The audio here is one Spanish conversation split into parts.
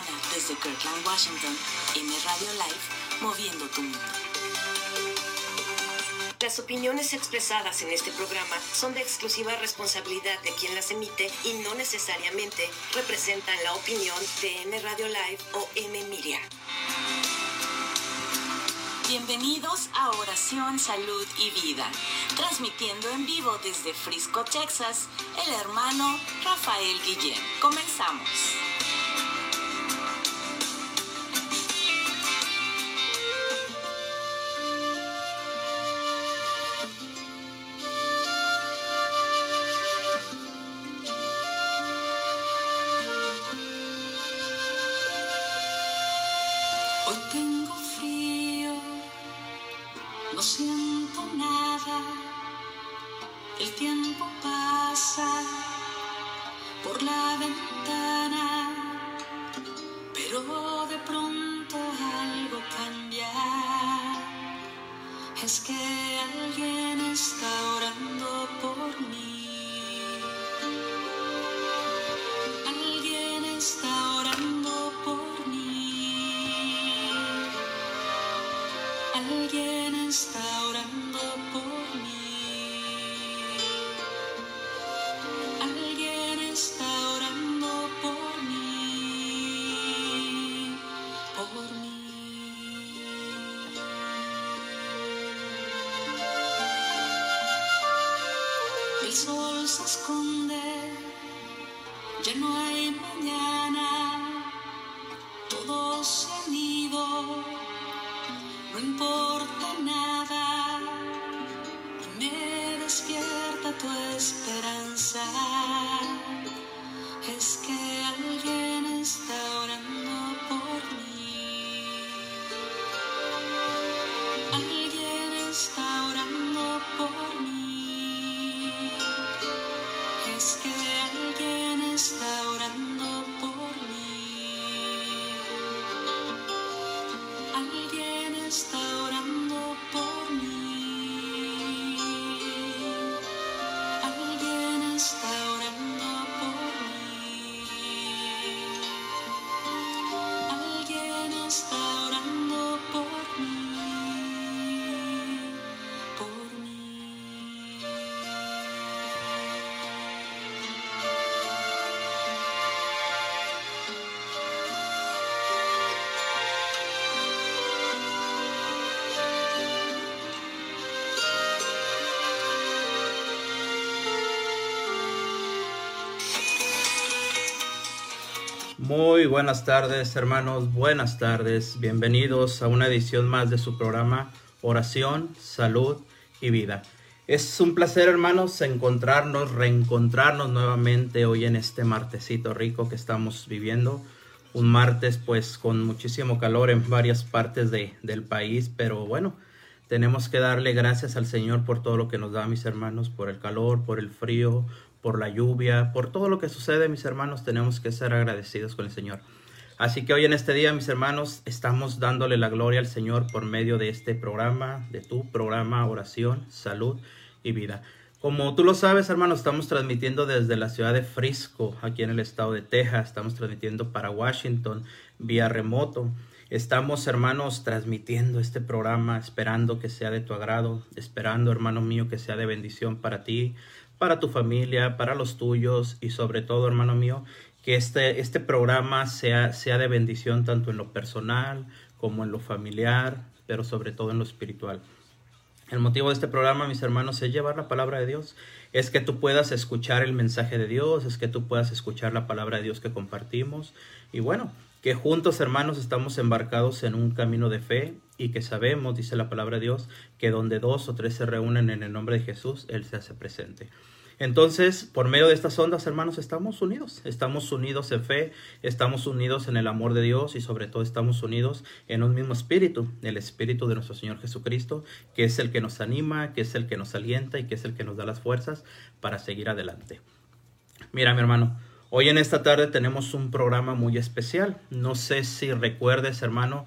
semana desde Kirkland, Washington, M Radio Live, moviendo tu mundo. Las opiniones expresadas en este programa son de exclusiva responsabilidad de quien las emite y no necesariamente representan la opinión de M Radio Live o M Media. Bienvenidos a Oración, Salud y Vida, transmitiendo en vivo desde Frisco, Texas, el hermano Rafael Guillén. Comenzamos. Muy buenas tardes hermanos, buenas tardes, bienvenidos a una edición más de su programa Oración, Salud y Vida. Es un placer hermanos encontrarnos, reencontrarnos nuevamente hoy en este martesito rico que estamos viviendo. Un martes pues con muchísimo calor en varias partes de, del país, pero bueno, tenemos que darle gracias al Señor por todo lo que nos da mis hermanos, por el calor, por el frío, por la lluvia, por todo lo que sucede, mis hermanos, tenemos que ser agradecidos con el Señor. Así que hoy en este día, mis hermanos, estamos dándole la gloria al Señor por medio de este programa, de tu programa Oración, Salud y Vida. Como tú lo sabes, hermanos, estamos transmitiendo desde la ciudad de Frisco, aquí en el estado de Texas. Estamos transmitiendo para Washington vía remoto. Estamos, hermanos, transmitiendo este programa, esperando que sea de tu agrado, esperando, hermano mío, que sea de bendición para ti, para tu familia, para los tuyos y sobre todo, hermano mío, que este, este programa sea, sea de bendición tanto en lo personal como en lo familiar, pero sobre todo en lo espiritual. El motivo de este programa, mis hermanos, es llevar la palabra de Dios. Es que tú puedas escuchar el mensaje de Dios, es que tú puedas escuchar la palabra de Dios que compartimos. Y bueno, que juntos, hermanos, estamos embarcados en un camino de fe y que sabemos, dice la palabra de Dios, que donde dos o tres se reúnen en el nombre de Jesús, Él se hace presente. Entonces, por medio de estas ondas, hermanos, estamos unidos. Estamos unidos en fe, estamos unidos en el amor de Dios y sobre todo estamos unidos en un mismo espíritu, el espíritu de nuestro Señor Jesucristo, que es el que nos anima, que es el que nos alienta y que es el que nos da las fuerzas para seguir adelante. Mira, mi hermano, hoy en esta tarde tenemos un programa muy especial. No sé si recuerdes, hermano,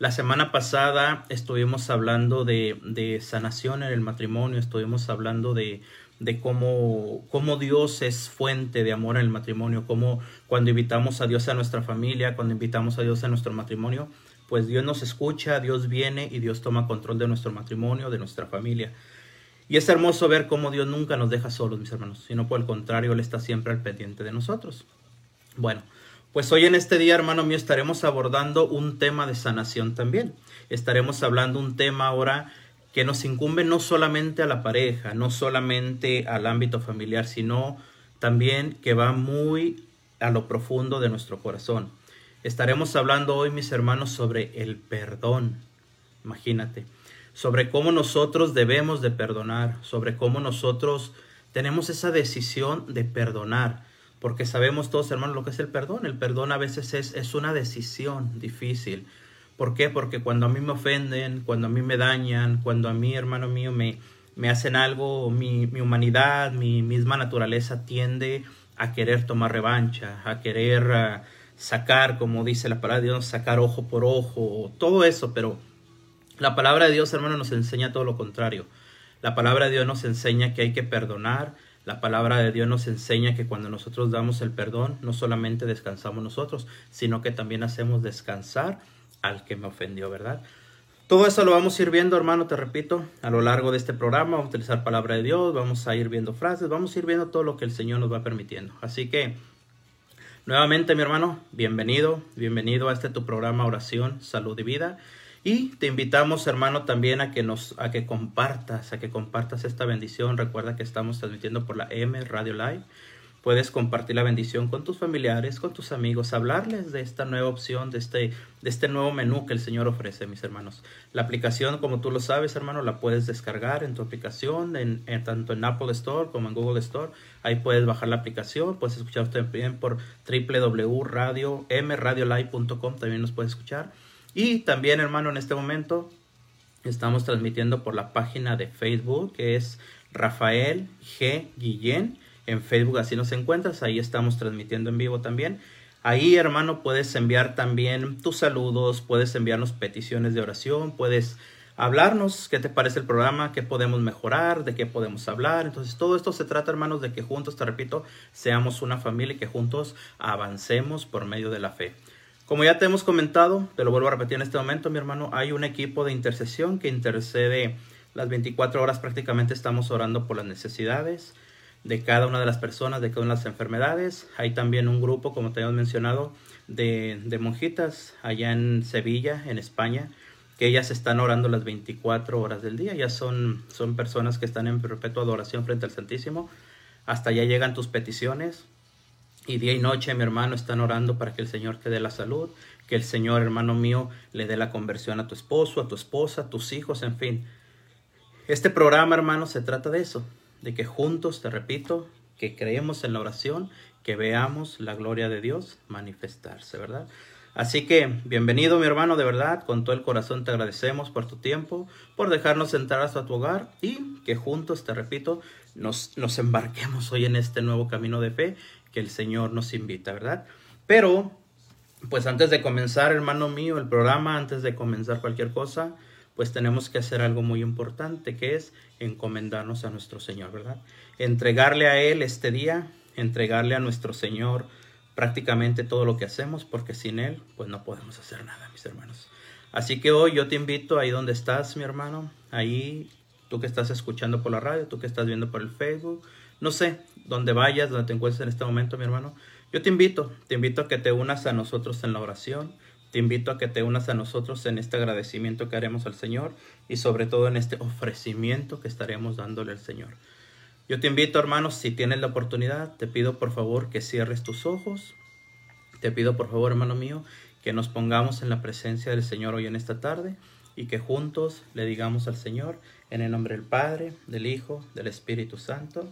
la semana pasada estuvimos hablando de, de sanación en el matrimonio, estuvimos hablando de de cómo, cómo Dios es fuente de amor en el matrimonio, cómo cuando invitamos a Dios a nuestra familia, cuando invitamos a Dios a nuestro matrimonio, pues Dios nos escucha, Dios viene y Dios toma control de nuestro matrimonio, de nuestra familia. Y es hermoso ver cómo Dios nunca nos deja solos, mis hermanos, sino por el contrario, Él está siempre al pendiente de nosotros. Bueno, pues hoy en este día, hermano mío, estaremos abordando un tema de sanación también. Estaremos hablando un tema ahora que nos incumbe no solamente a la pareja, no solamente al ámbito familiar, sino también que va muy a lo profundo de nuestro corazón. Estaremos hablando hoy, mis hermanos, sobre el perdón. Imagínate, sobre cómo nosotros debemos de perdonar, sobre cómo nosotros tenemos esa decisión de perdonar, porque sabemos todos, hermanos, lo que es el perdón. El perdón a veces es, es una decisión difícil, ¿Por qué? Porque cuando a mí me ofenden, cuando a mí me dañan, cuando a mí, hermano mío, me, me hacen algo, mi, mi humanidad, mi misma naturaleza tiende a querer tomar revancha, a querer ah, sacar, como dice la palabra de Dios, sacar ojo por ojo, todo eso, pero la palabra de Dios, hermano, nos enseña todo lo contrario. La palabra de Dios nos enseña que hay que perdonar, la palabra de Dios nos enseña que cuando nosotros damos el perdón, no solamente descansamos nosotros, sino que también hacemos descansar al que me ofendió, ¿verdad? Todo eso lo vamos a ir viendo, hermano, te repito, a lo largo de este programa. Vamos a utilizar palabra de Dios, vamos a ir viendo frases, vamos a ir viendo todo lo que el Señor nos va permitiendo. Así que, nuevamente, mi hermano, bienvenido, bienvenido a este tu programa Oración, Salud y Vida. Y te invitamos, hermano, también a que nos, a que compartas, a que compartas esta bendición. Recuerda que estamos transmitiendo por la M Radio Live. Puedes compartir la bendición con tus familiares, con tus amigos, hablarles de esta nueva opción, de este, de este nuevo menú que el Señor ofrece, mis hermanos. La aplicación, como tú lo sabes, hermano, la puedes descargar en tu aplicación, en, tanto en Apple Store como en Google Store. Ahí puedes bajar la aplicación, puedes escuchar también por www.radiomradiolive.com, también nos puedes escuchar. Y también, hermano, en este momento estamos transmitiendo por la página de Facebook, que es Rafael G. Guillén en Facebook, así nos encuentras, ahí estamos transmitiendo en vivo también. Ahí, hermano, puedes enviar también tus saludos, puedes enviarnos peticiones de oración, puedes hablarnos qué te parece el programa, qué podemos mejorar, de qué podemos hablar. Entonces, todo esto se trata, hermanos, de que juntos, te repito, seamos una familia y que juntos avancemos por medio de la fe. Como ya te hemos comentado, te lo vuelvo a repetir en este momento, mi hermano, hay un equipo de intercesión que intercede las 24 horas, prácticamente estamos orando por las necesidades, de cada una de las personas, de cada una de las enfermedades. Hay también un grupo, como te hemos mencionado, de, monjitas allá en Sevilla, en España, que ellas están orando las 24 horas del día. Ya son, son personas que están en perpetua adoración frente al Santísimo. Hasta allá llegan tus peticiones. Y día y noche, mi hermano, están orando para que el Señor te dé la salud, que el Señor, hermano mío, le dé la conversión a tu esposo, a tu esposa, a tus hijos, en fin. Este programa, hermano, se trata de eso, de que juntos, te repito, que creemos en la oración, que veamos la gloria de Dios manifestarse, ¿verdad? Así que bienvenido mi hermano, de verdad, con todo el corazón te agradecemos por tu tiempo, por dejarnos entrar hasta tu hogar y que juntos, te repito, nos, nos embarquemos hoy en este nuevo camino de fe que el Señor nos invita, ¿verdad? Pero, pues antes de comenzar, hermano mío, el programa, antes de comenzar cualquier cosa, pues tenemos que hacer algo muy importante, que es encomendarnos a nuestro Señor, ¿verdad? Entregarle a Él este día, entregarle a nuestro Señor prácticamente todo lo que hacemos, porque sin Él, pues no podemos hacer nada, mis hermanos. Así que hoy yo te invito ahí donde estás, mi hermano, ahí tú que estás escuchando por la radio, tú que estás viendo por el Facebook, no sé, donde vayas, donde te encuentres en este momento, mi hermano, yo te invito, te invito a que te unas a nosotros en la oración, te invito a que te unas a nosotros en este agradecimiento que haremos al Señor y sobre todo en este ofrecimiento que estaremos dándole al Señor. Yo te invito, hermanos, si tienes la oportunidad, te pido por favor que cierres tus ojos. Te pido por favor, hermano mío, que nos pongamos en la presencia del Señor hoy en esta tarde y que juntos le digamos al Señor, en el nombre del Padre, del Hijo, del Espíritu Santo.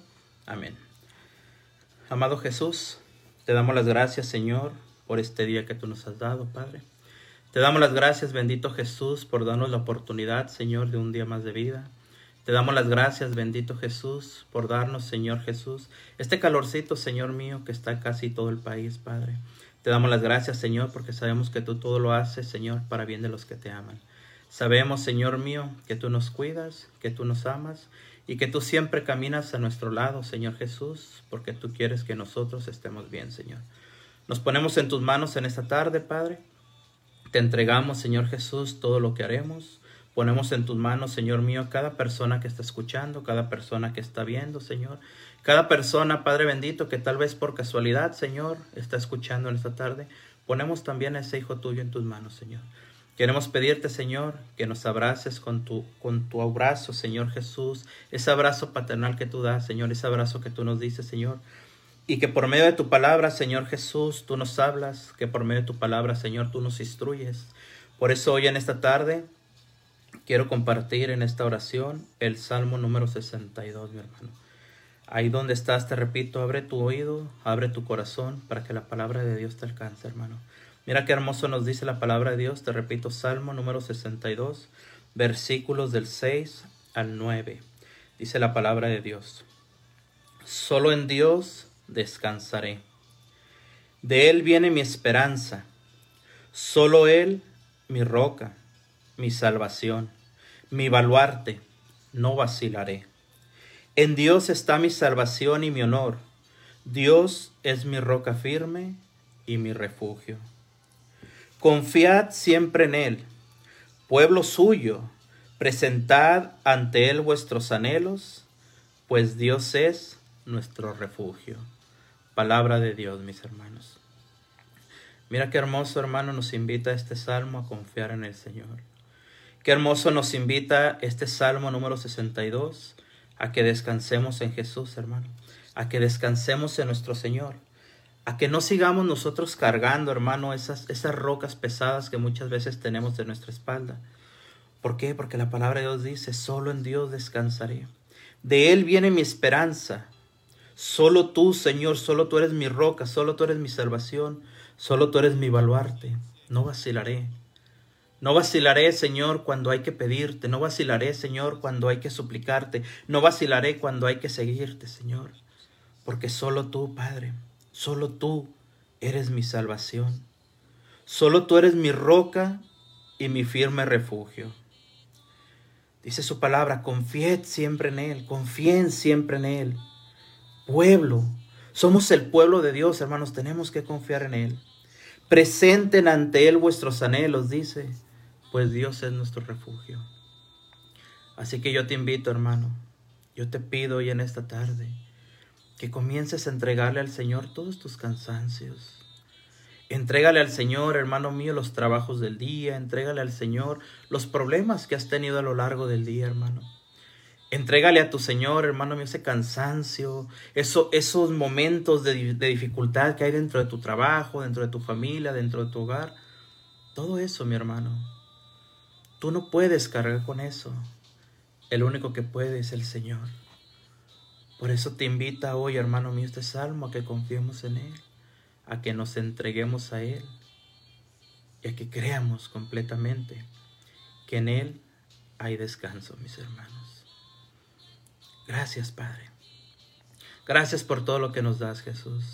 Amén. Amado Jesús, te damos las gracias, Señor, por este día que tú nos has dado, Padre. Te damos las gracias, bendito Jesús, por darnos la oportunidad, Señor, de un día más de vida. Te damos las gracias, bendito Jesús, por darnos, Señor Jesús, este calorcito, Señor mío, que está casi todo el país, Padre. Te damos las gracias, Señor, porque sabemos que tú todo lo haces, Señor, para bien de los que te aman. Sabemos, Señor mío, que tú nos cuidas, que tú nos amas y que tú siempre caminas a nuestro lado, Señor Jesús, porque tú quieres que nosotros estemos bien, Señor. Nos ponemos en tus manos en esta tarde, Padre. Te entregamos, Señor Jesús, todo lo que haremos. Ponemos en tus manos, Señor mío, cada persona que está escuchando, cada persona que está viendo, Señor. Cada persona, Padre bendito, que tal vez por casualidad, Señor, está escuchando en esta tarde. Ponemos también a ese hijo tuyo en tus manos, Señor. Queremos pedirte, Señor, que nos abraces con tu, con tu abrazo, Señor Jesús, ese abrazo paternal que tú das, Señor, ese abrazo que tú nos dices, Señor. Y que por medio de tu palabra, Señor Jesús, tú nos hablas, que por medio de tu palabra, Señor, tú nos instruyes. Por eso hoy en esta tarde quiero compartir en esta oración el Salmo número 62, mi hermano. Ahí donde estás, te repito, abre tu oído, abre tu corazón para que la palabra de Dios te alcance, hermano. Mira qué hermoso nos dice la palabra de Dios. Te repito, Salmo número 62, versículos del 6 al 9. Dice la palabra de Dios. Solo en Dios descansaré. De Él viene mi esperanza. Solo Él, mi roca, mi salvación, mi baluarte. No vacilaré. En Dios está mi salvación y mi honor. Dios es mi roca firme y mi refugio. Confiad siempre en Él, pueblo suyo, presentad ante Él vuestros anhelos, pues Dios es nuestro refugio. Palabra de Dios, mis hermanos. Mira qué hermoso hermano nos invita este salmo a confiar en el Señor. Qué hermoso nos invita este salmo número 62 a que descansemos en Jesús, hermano, a que descansemos en nuestro Señor a que no sigamos nosotros cargando, hermano, esas, esas rocas pesadas que muchas veces tenemos de nuestra espalda. ¿Por qué? Porque la palabra de Dios dice, solo en Dios descansaré. De Él viene mi esperanza. Solo tú, Señor, solo tú eres mi roca, solo tú eres mi salvación, solo tú eres mi baluarte. No vacilaré. No vacilaré, Señor, cuando hay que pedirte. No vacilaré, Señor, cuando hay que suplicarte. No vacilaré cuando hay que seguirte, Señor. Porque solo tú, Padre, Solo tú eres mi salvación. Solo tú eres mi roca y mi firme refugio. Dice su palabra, confied siempre en Él, confíen siempre en Él. Pueblo, somos el pueblo de Dios, hermanos, tenemos que confiar en Él. Presenten ante Él vuestros anhelos, dice, pues Dios es nuestro refugio. Así que yo te invito, hermano, yo te pido hoy en esta tarde, que comiences a entregarle al Señor todos tus cansancios. Entrégale al Señor, hermano mío, los trabajos del día, entrégale al Señor los problemas que has tenido a lo largo del día, hermano. Entrégale a tu Señor, hermano mío, ese cansancio, eso, esos momentos de, de dificultad que hay dentro de tu trabajo, dentro de tu familia, dentro de tu hogar. Todo eso, mi hermano. Tú no puedes cargar con eso. El único que puede es el Señor. Por eso te invita hoy, hermano mío, este salmo a que confiemos en Él, a que nos entreguemos a Él y a que creamos completamente que en Él hay descanso, mis hermanos. Gracias, Padre. Gracias por todo lo que nos das, Jesús.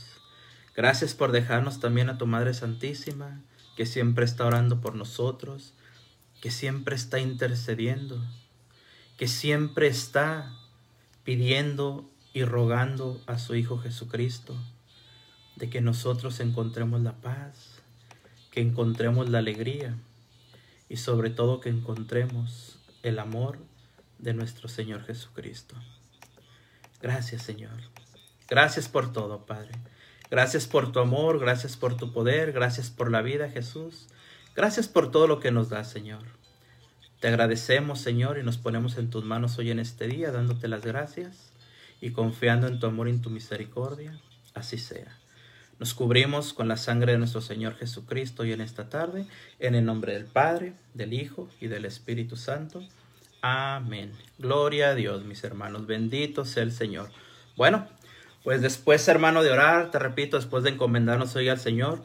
Gracias por dejarnos también a tu Madre Santísima, que siempre está orando por nosotros, que siempre está intercediendo, que siempre está pidiendo y rogando a su Hijo Jesucristo de que nosotros encontremos la paz, que encontremos la alegría y sobre todo que encontremos el amor de nuestro Señor Jesucristo. Gracias Señor. Gracias por todo, Padre. Gracias por tu amor, gracias por tu poder, gracias por la vida, Jesús. Gracias por todo lo que nos da, Señor. Te agradecemos, Señor, y nos ponemos en tus manos hoy en este día, dándote las gracias y confiando en tu amor y en tu misericordia, así sea. Nos cubrimos con la sangre de nuestro Señor Jesucristo y en esta tarde, en el nombre del Padre, del Hijo y del Espíritu Santo. Amén. Gloria a Dios, mis hermanos. Bendito sea el Señor. Bueno, pues después, hermano, de orar, te repito, después de encomendarnos hoy al Señor,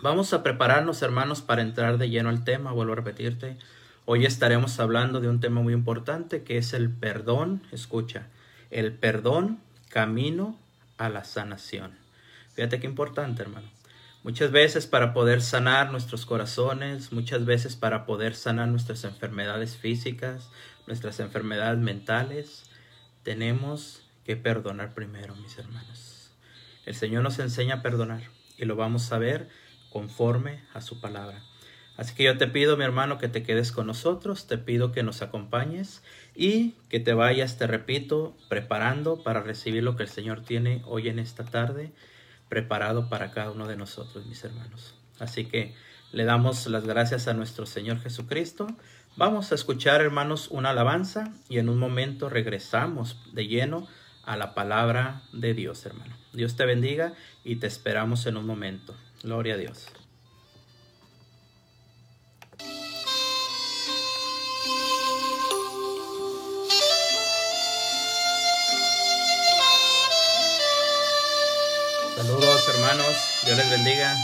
vamos a prepararnos, hermanos, para entrar de lleno al tema. Vuelvo a repetirte. Hoy estaremos hablando de un tema muy importante que es el perdón. Escucha, el perdón camino a la sanación. Fíjate qué importante, hermano. Muchas veces para poder sanar nuestros corazones, muchas veces para poder sanar nuestras enfermedades físicas, nuestras enfermedades mentales, tenemos que perdonar primero, mis hermanos. El Señor nos enseña a perdonar y lo vamos a ver conforme a su palabra. Así que yo te pido, mi hermano, que te quedes con nosotros, te pido que nos acompañes y que te vayas, te repito, preparando para recibir lo que el Señor tiene hoy en esta tarde, preparado para cada uno de nosotros, mis hermanos. Así que le damos las gracias a nuestro Señor Jesucristo. Vamos a escuchar, hermanos, una alabanza y en un momento regresamos de lleno a la palabra de Dios, hermano. Dios te bendiga y te esperamos en un momento. Gloria a Dios. Saludos hermanos, Dios les bendiga.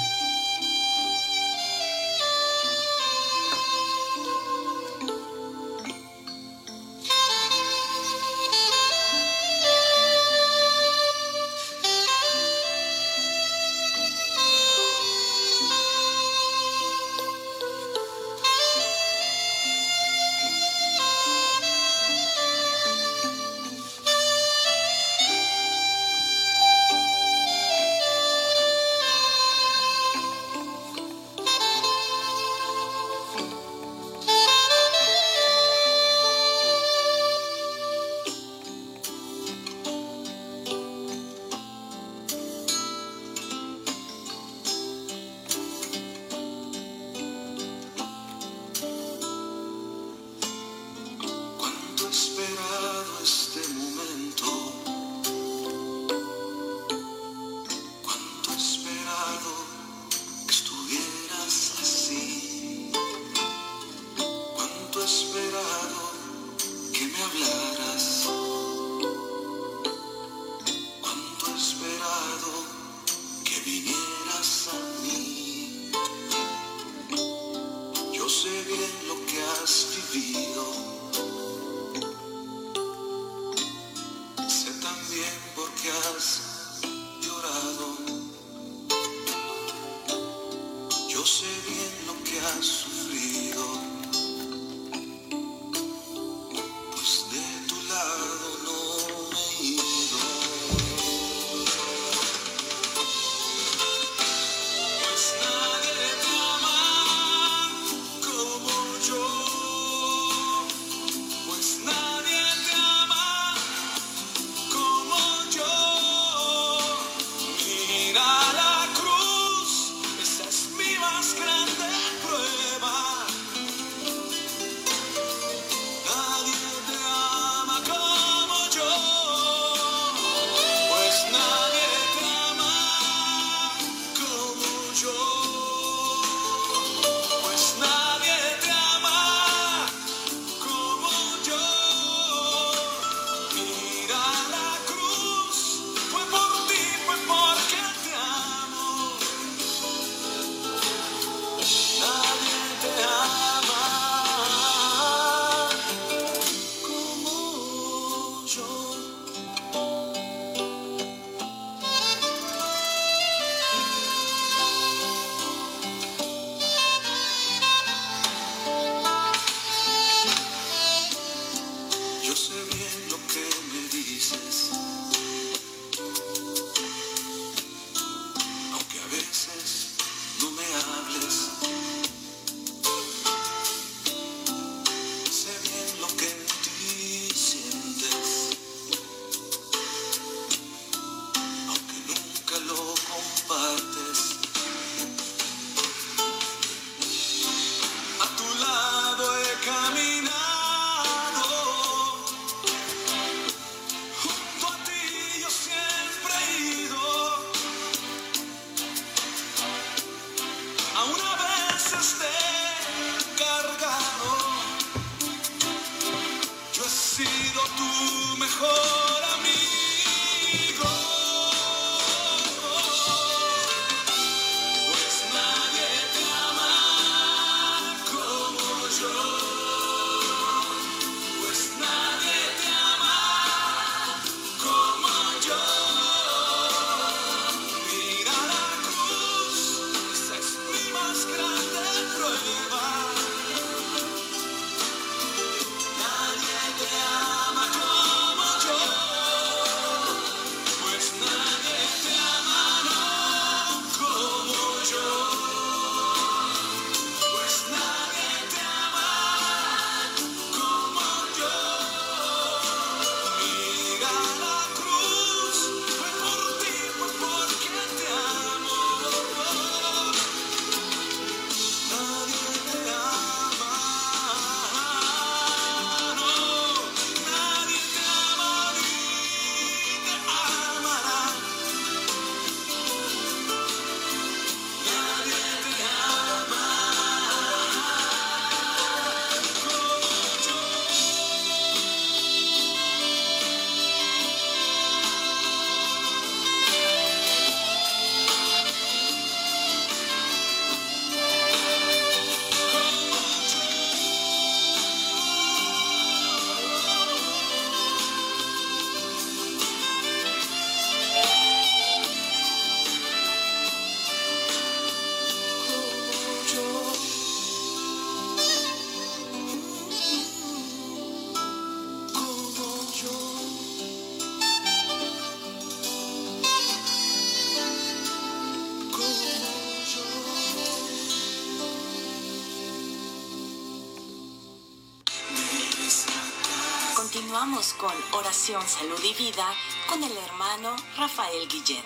Con Oración, Salud y Vida con el hermano Rafael Guillén.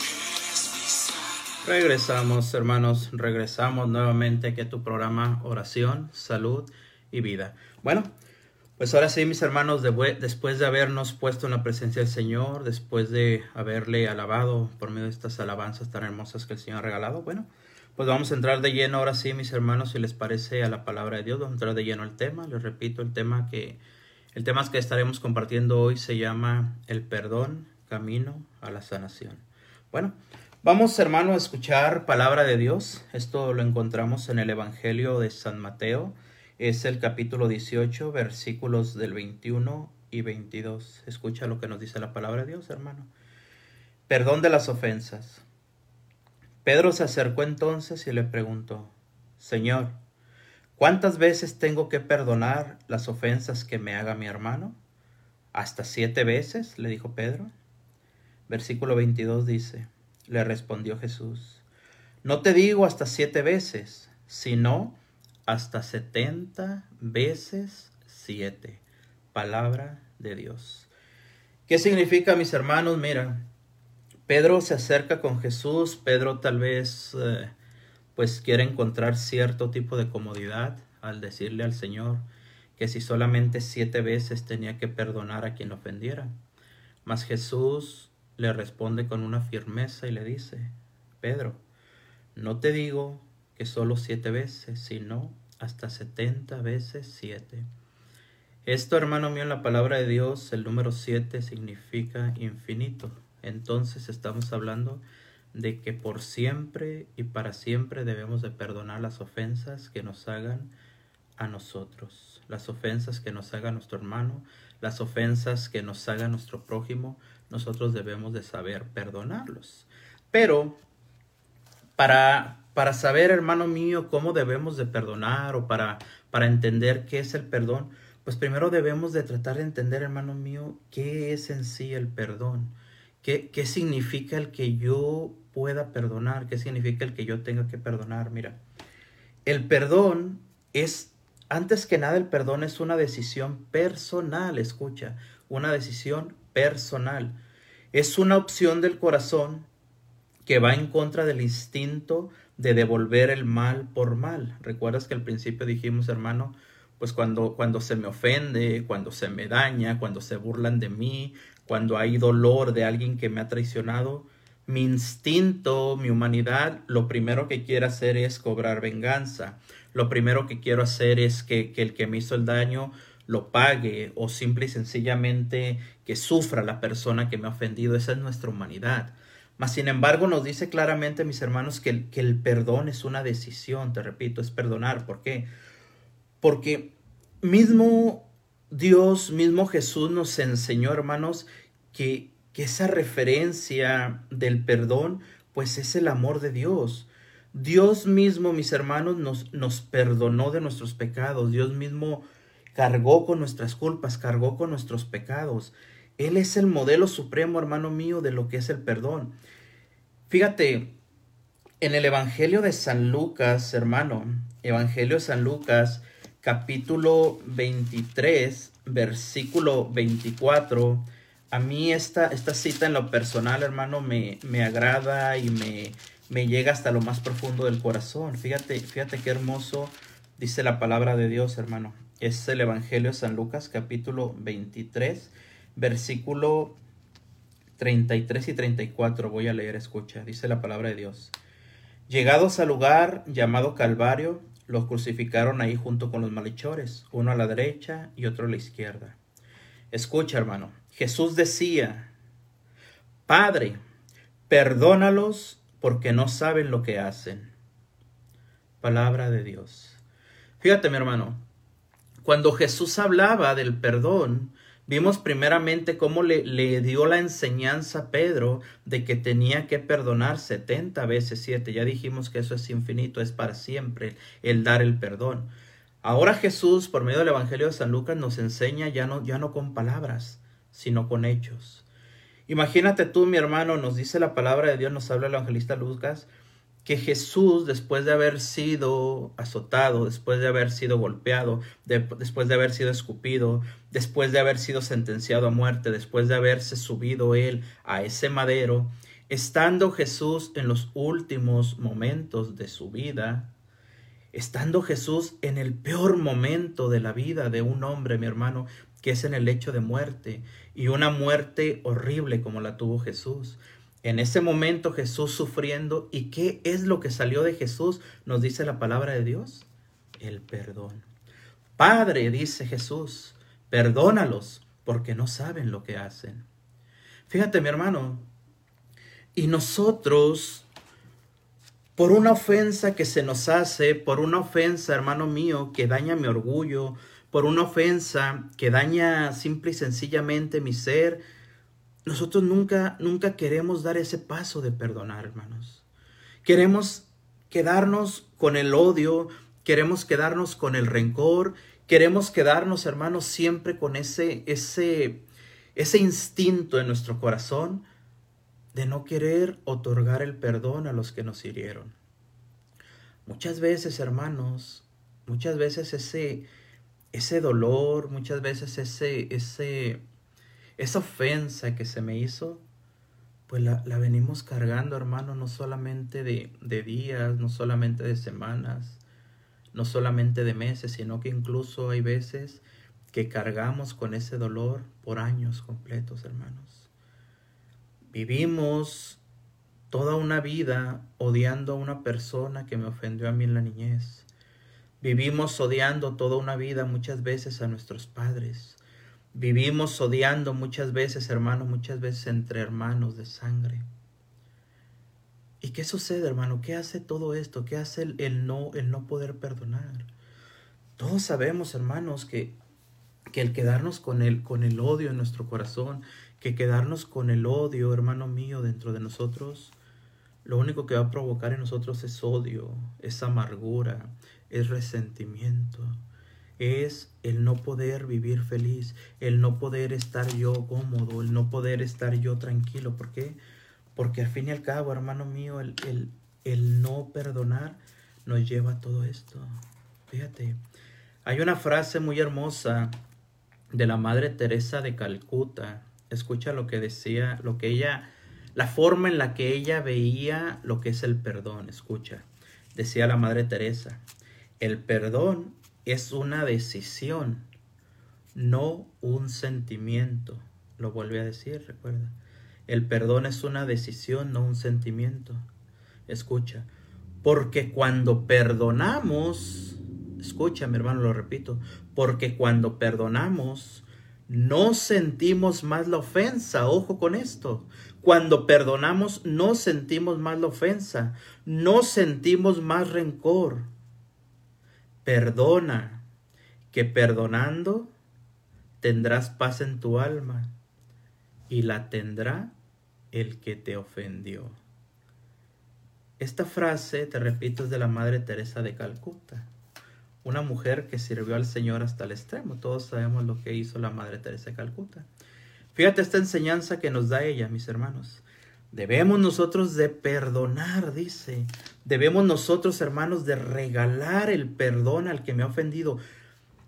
Regresamos, hermanos, regresamos nuevamente a tu programa Oración, Salud y Vida. Bueno, pues ahora sí, mis hermanos, después de habernos puesto en la presencia del Señor, después de haberle alabado por medio de estas alabanzas tan hermosas que el Señor ha regalado, bueno, pues vamos a entrar de lleno ahora sí, mis hermanos, si les parece a la palabra de Dios, vamos a entrar de lleno al tema. Les repito, el tema que el tema que estaremos compartiendo hoy se llama El perdón, camino a la sanación. Bueno, Vamos, hermano, a escuchar palabra de Dios. Esto lo encontramos en el Evangelio de San Mateo. Es el capítulo 18, versículos del 21 y 22. Escucha lo que nos dice la palabra de Dios, hermano. Perdón de las ofensas. Pedro se acercó entonces y le preguntó, Señor, ¿cuántas veces tengo que perdonar las ofensas que me haga mi hermano? ¿Hasta siete veces? le dijo Pedro. Versículo 22 dice, le respondió Jesús, no te digo hasta siete veces, sino hasta setenta veces siete. Palabra de Dios. ¿Qué significa, mis hermanos? Mira, Pedro se acerca con Jesús, Pedro tal vez eh, pues quiere encontrar cierto tipo de comodidad al decirle al Señor que si solamente siete veces tenía que perdonar a quien ofendiera. Mas Jesús le responde con una firmeza y le dice, Pedro, no te digo que solo siete veces, sino hasta setenta veces siete. Esto, hermano mío, en la palabra de Dios, el número siete significa infinito. Entonces estamos hablando de que por siempre y para siempre debemos de perdonar las ofensas que nos hagan a nosotros, las ofensas que nos haga nuestro hermano, las ofensas que nos haga nuestro prójimo, nosotros debemos de saber perdonarlos. Pero para, para saber, hermano mío, cómo debemos de perdonar o para, para entender qué es el perdón, pues primero debemos de tratar de entender, hermano mío, qué es en sí el perdón. ¿Qué, ¿Qué significa el que yo pueda perdonar? ¿Qué significa el que yo tenga que perdonar? Mira, el perdón es, antes que nada, el perdón es una decisión personal, escucha, una decisión personal. Es una opción del corazón que va en contra del instinto de devolver el mal por mal. ¿Recuerdas que al principio dijimos, hermano, pues cuando, cuando se me ofende, cuando se me daña, cuando se burlan de mí, cuando hay dolor de alguien que me ha traicionado, mi instinto, mi humanidad, lo primero que quiere hacer es cobrar venganza. Lo primero que quiero hacer es que, que el que me hizo el daño lo pague o simple y sencillamente que sufra la persona que me ha ofendido. Esa es nuestra humanidad. Mas, sin embargo, nos dice claramente, mis hermanos, que el, que el perdón es una decisión, te repito, es perdonar. ¿Por qué? Porque mismo Dios, mismo Jesús nos enseñó, hermanos, que, que esa referencia del perdón, pues es el amor de Dios. Dios mismo, mis hermanos, nos, nos perdonó de nuestros pecados. Dios mismo cargó con nuestras culpas, cargó con nuestros pecados. Él es el modelo supremo, hermano mío, de lo que es el perdón. Fíjate, en el Evangelio de San Lucas, hermano, Evangelio de San Lucas, capítulo 23, versículo 24, a mí esta, esta cita en lo personal, hermano, me, me agrada y me, me llega hasta lo más profundo del corazón. Fíjate, fíjate qué hermoso dice la palabra de Dios, hermano es el Evangelio de San Lucas capítulo 23, versículo 33 y 34. Voy a leer, escucha, dice la palabra de Dios. Llegados al lugar llamado Calvario, los crucificaron ahí junto con los malhechores, uno a la derecha y otro a la izquierda. Escucha, hermano, Jesús decía, Padre, perdónalos porque no saben lo que hacen. Palabra de Dios. Fíjate, mi hermano, cuando Jesús hablaba del perdón, vimos primeramente cómo le, le, dio la enseñanza a Pedro de que tenía que perdonar 70 veces 7. Ya dijimos que eso es infinito, es para siempre el dar el perdón. Ahora Jesús, por medio del Evangelio de San Lucas, nos enseña ya no, ya no con palabras, sino con hechos. Imagínate tú, mi hermano, nos dice la palabra de Dios, nos habla el evangelista Lucas, que Jesús, después de haber sido azotado, después de haber sido golpeado, después de haber sido escupido, después de haber sido sentenciado a muerte, después de haberse subido él a ese madero, estando Jesús en los últimos momentos de su vida, estando Jesús en el peor momento de la vida de un hombre, mi hermano, que es en el hecho de muerte, y una muerte horrible como la tuvo Jesús. En ese momento Jesús sufriendo, ¿y qué es lo que salió de Jesús? Nos dice la palabra de Dios, el perdón. Padre, dice Jesús, perdónalos porque no saben lo que hacen. Fíjate mi hermano, y nosotros, por una ofensa que se nos hace, por una ofensa, hermano mío, que daña mi orgullo, por una ofensa que daña simple y sencillamente mi ser, nosotros nunca, nunca queremos dar ese paso de perdonar, hermanos. Queremos quedarnos con el odio, queremos quedarnos con el rencor, queremos quedarnos, hermanos, siempre con ese, ese, ese instinto en nuestro corazón de no querer otorgar el perdón a los que nos hirieron. Muchas veces, hermanos, muchas veces ese, ese dolor, muchas veces ese, ese, esa ofensa que se me hizo, pues la, venimos cargando, hermano, no solamente de, de días, no solamente de semanas, no solamente de meses, sino que incluso hay veces que cargamos con ese dolor por años completos, hermanos. Vivimos toda una vida odiando a una persona que me ofendió a mí en la niñez. Vivimos odiando toda una vida muchas veces a nuestros padres. Vivimos odiando muchas veces, hermano, muchas veces entre hermanos de sangre. ¿Y qué sucede, hermano? ¿Qué hace todo esto? ¿Qué hace el, no, el no poder perdonar? Todos sabemos, hermanos, que, que el quedarnos con el, con el odio en nuestro corazón, que quedarnos con el odio, hermano mío, dentro de nosotros, lo único que va a provocar en nosotros es odio, es amargura, es resentimiento es el no poder vivir feliz, el no poder estar yo cómodo, el no poder estar yo tranquilo. ¿Por qué? Porque al fin y al cabo, hermano mío, el, el, el no perdonar nos lleva a todo esto. Fíjate, hay una frase muy hermosa de la Madre Teresa de Calcuta. Escucha lo que decía, lo que ella, la forma en la que ella veía lo que es el perdón. Escucha, decía la Madre Teresa, el perdón es una decisión, no un sentimiento. Lo vuelve a decir, recuerda. El perdón es una decisión, no un sentimiento. Escucha, porque cuando perdonamos, escucha mi hermano, lo repito, porque cuando perdonamos, no sentimos más la ofensa. Ojo con esto. Cuando perdonamos, no sentimos más la ofensa. No sentimos más rencor. Perdona, que perdonando tendrás paz en tu alma y la tendrá el que te ofendió. Esta frase, te repito, es de la Madre Teresa de Calcuta, una mujer que sirvió al Señor hasta el extremo. Todos sabemos lo que hizo la Madre Teresa de Calcuta. Fíjate esta enseñanza que nos da ella, mis hermanos. Debemos nosotros de perdonar, dice. Debemos nosotros, hermanos, de regalar el perdón al que me ha ofendido.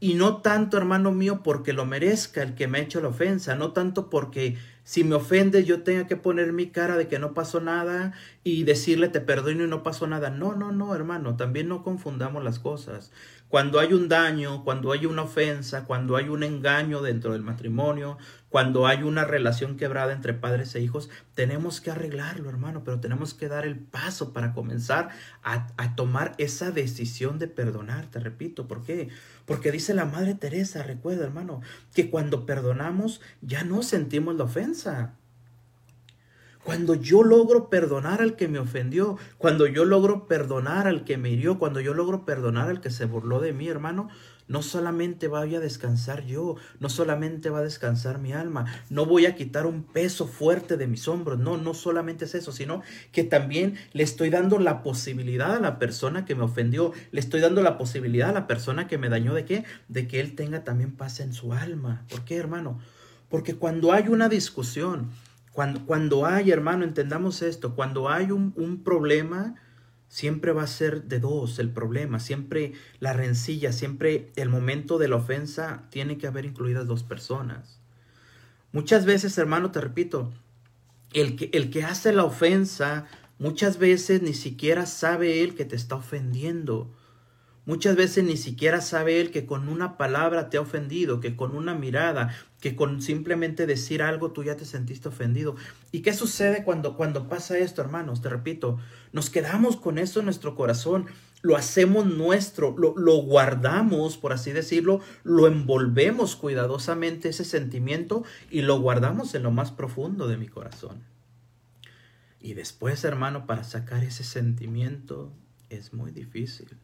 Y no tanto, hermano mío, porque lo merezca el que me ha hecho la ofensa, no tanto porque si me ofende yo tenga que poner mi cara de que no pasó nada y decirle te perdono y no pasó nada. No, no, no, hermano, también no confundamos las cosas. Cuando hay un daño, cuando hay una ofensa, cuando hay un engaño dentro del matrimonio, cuando hay una relación quebrada entre padres e hijos, tenemos que arreglarlo, hermano, pero tenemos que dar el paso para comenzar a, tomar esa decisión de perdonar, te repito. ¿Por qué? Porque dice la Madre Teresa, recuerda, hermano, que cuando perdonamos ya no sentimos la ofensa. Cuando yo logro perdonar al que me ofendió, cuando yo logro perdonar al que me hirió, cuando yo logro perdonar al que se burló de mí, hermano, no solamente voy a descansar yo, no solamente va a descansar mi alma, no voy a quitar un peso fuerte de mis hombros, no, no solamente es eso, sino que también le estoy dando la posibilidad a la persona que me ofendió, le estoy dando la posibilidad a la persona que me dañó de qué, de que él tenga también paz en su alma. ¿Por qué, hermano? Porque cuando hay una discusión, cuando, cuando hay, hermano, entendamos esto, cuando hay un, un problema, Siempre va a ser de dos el problema, siempre la rencilla, siempre el momento de la ofensa tiene que haber incluidas dos personas. Muchas veces, hermano, te repito, el que, el que hace la ofensa, muchas veces ni siquiera sabe él que te está ofendiendo. Muchas veces ni siquiera sabe él que con una palabra te ha ofendido, que con una mirada, que con simplemente decir algo tú ya te sentiste ofendido. ¿Y qué sucede cuando, cuando pasa esto, hermanos? Te repito, nos quedamos con eso en nuestro corazón, lo hacemos nuestro, lo, lo guardamos, por así decirlo, lo envolvemos cuidadosamente ese sentimiento y lo guardamos en lo más profundo de mi corazón. Y después, hermano, para sacar ese sentimiento es muy difícil.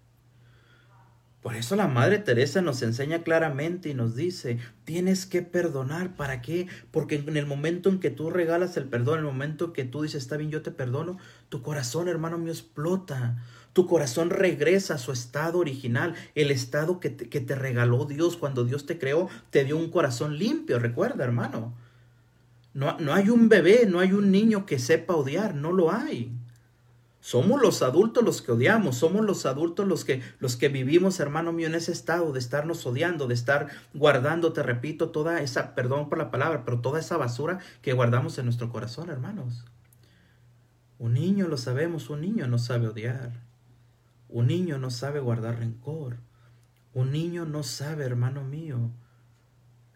Por eso la Madre Teresa nos enseña claramente y nos dice, tienes que perdonar. ¿Para qué? Porque en el momento en que tú regalas el perdón, en el momento en que tú dices, está bien, yo te perdono, tu corazón, hermano mío, explota. Tu corazón regresa a su estado original, el estado que te, que te regaló Dios cuando Dios te creó, te dio un corazón limpio, recuerda, hermano. No, no hay un bebé, no hay un niño que sepa odiar, no lo hay. Somos los adultos los que odiamos, somos los adultos los que, los que vivimos, hermano mío, en ese estado de estarnos odiando, de estar guardando, te repito, toda esa, perdón por la palabra, pero toda esa basura que guardamos en nuestro corazón, hermanos. Un niño, lo sabemos, un niño no sabe odiar. Un niño no sabe guardar rencor. Un niño no sabe, hermano mío,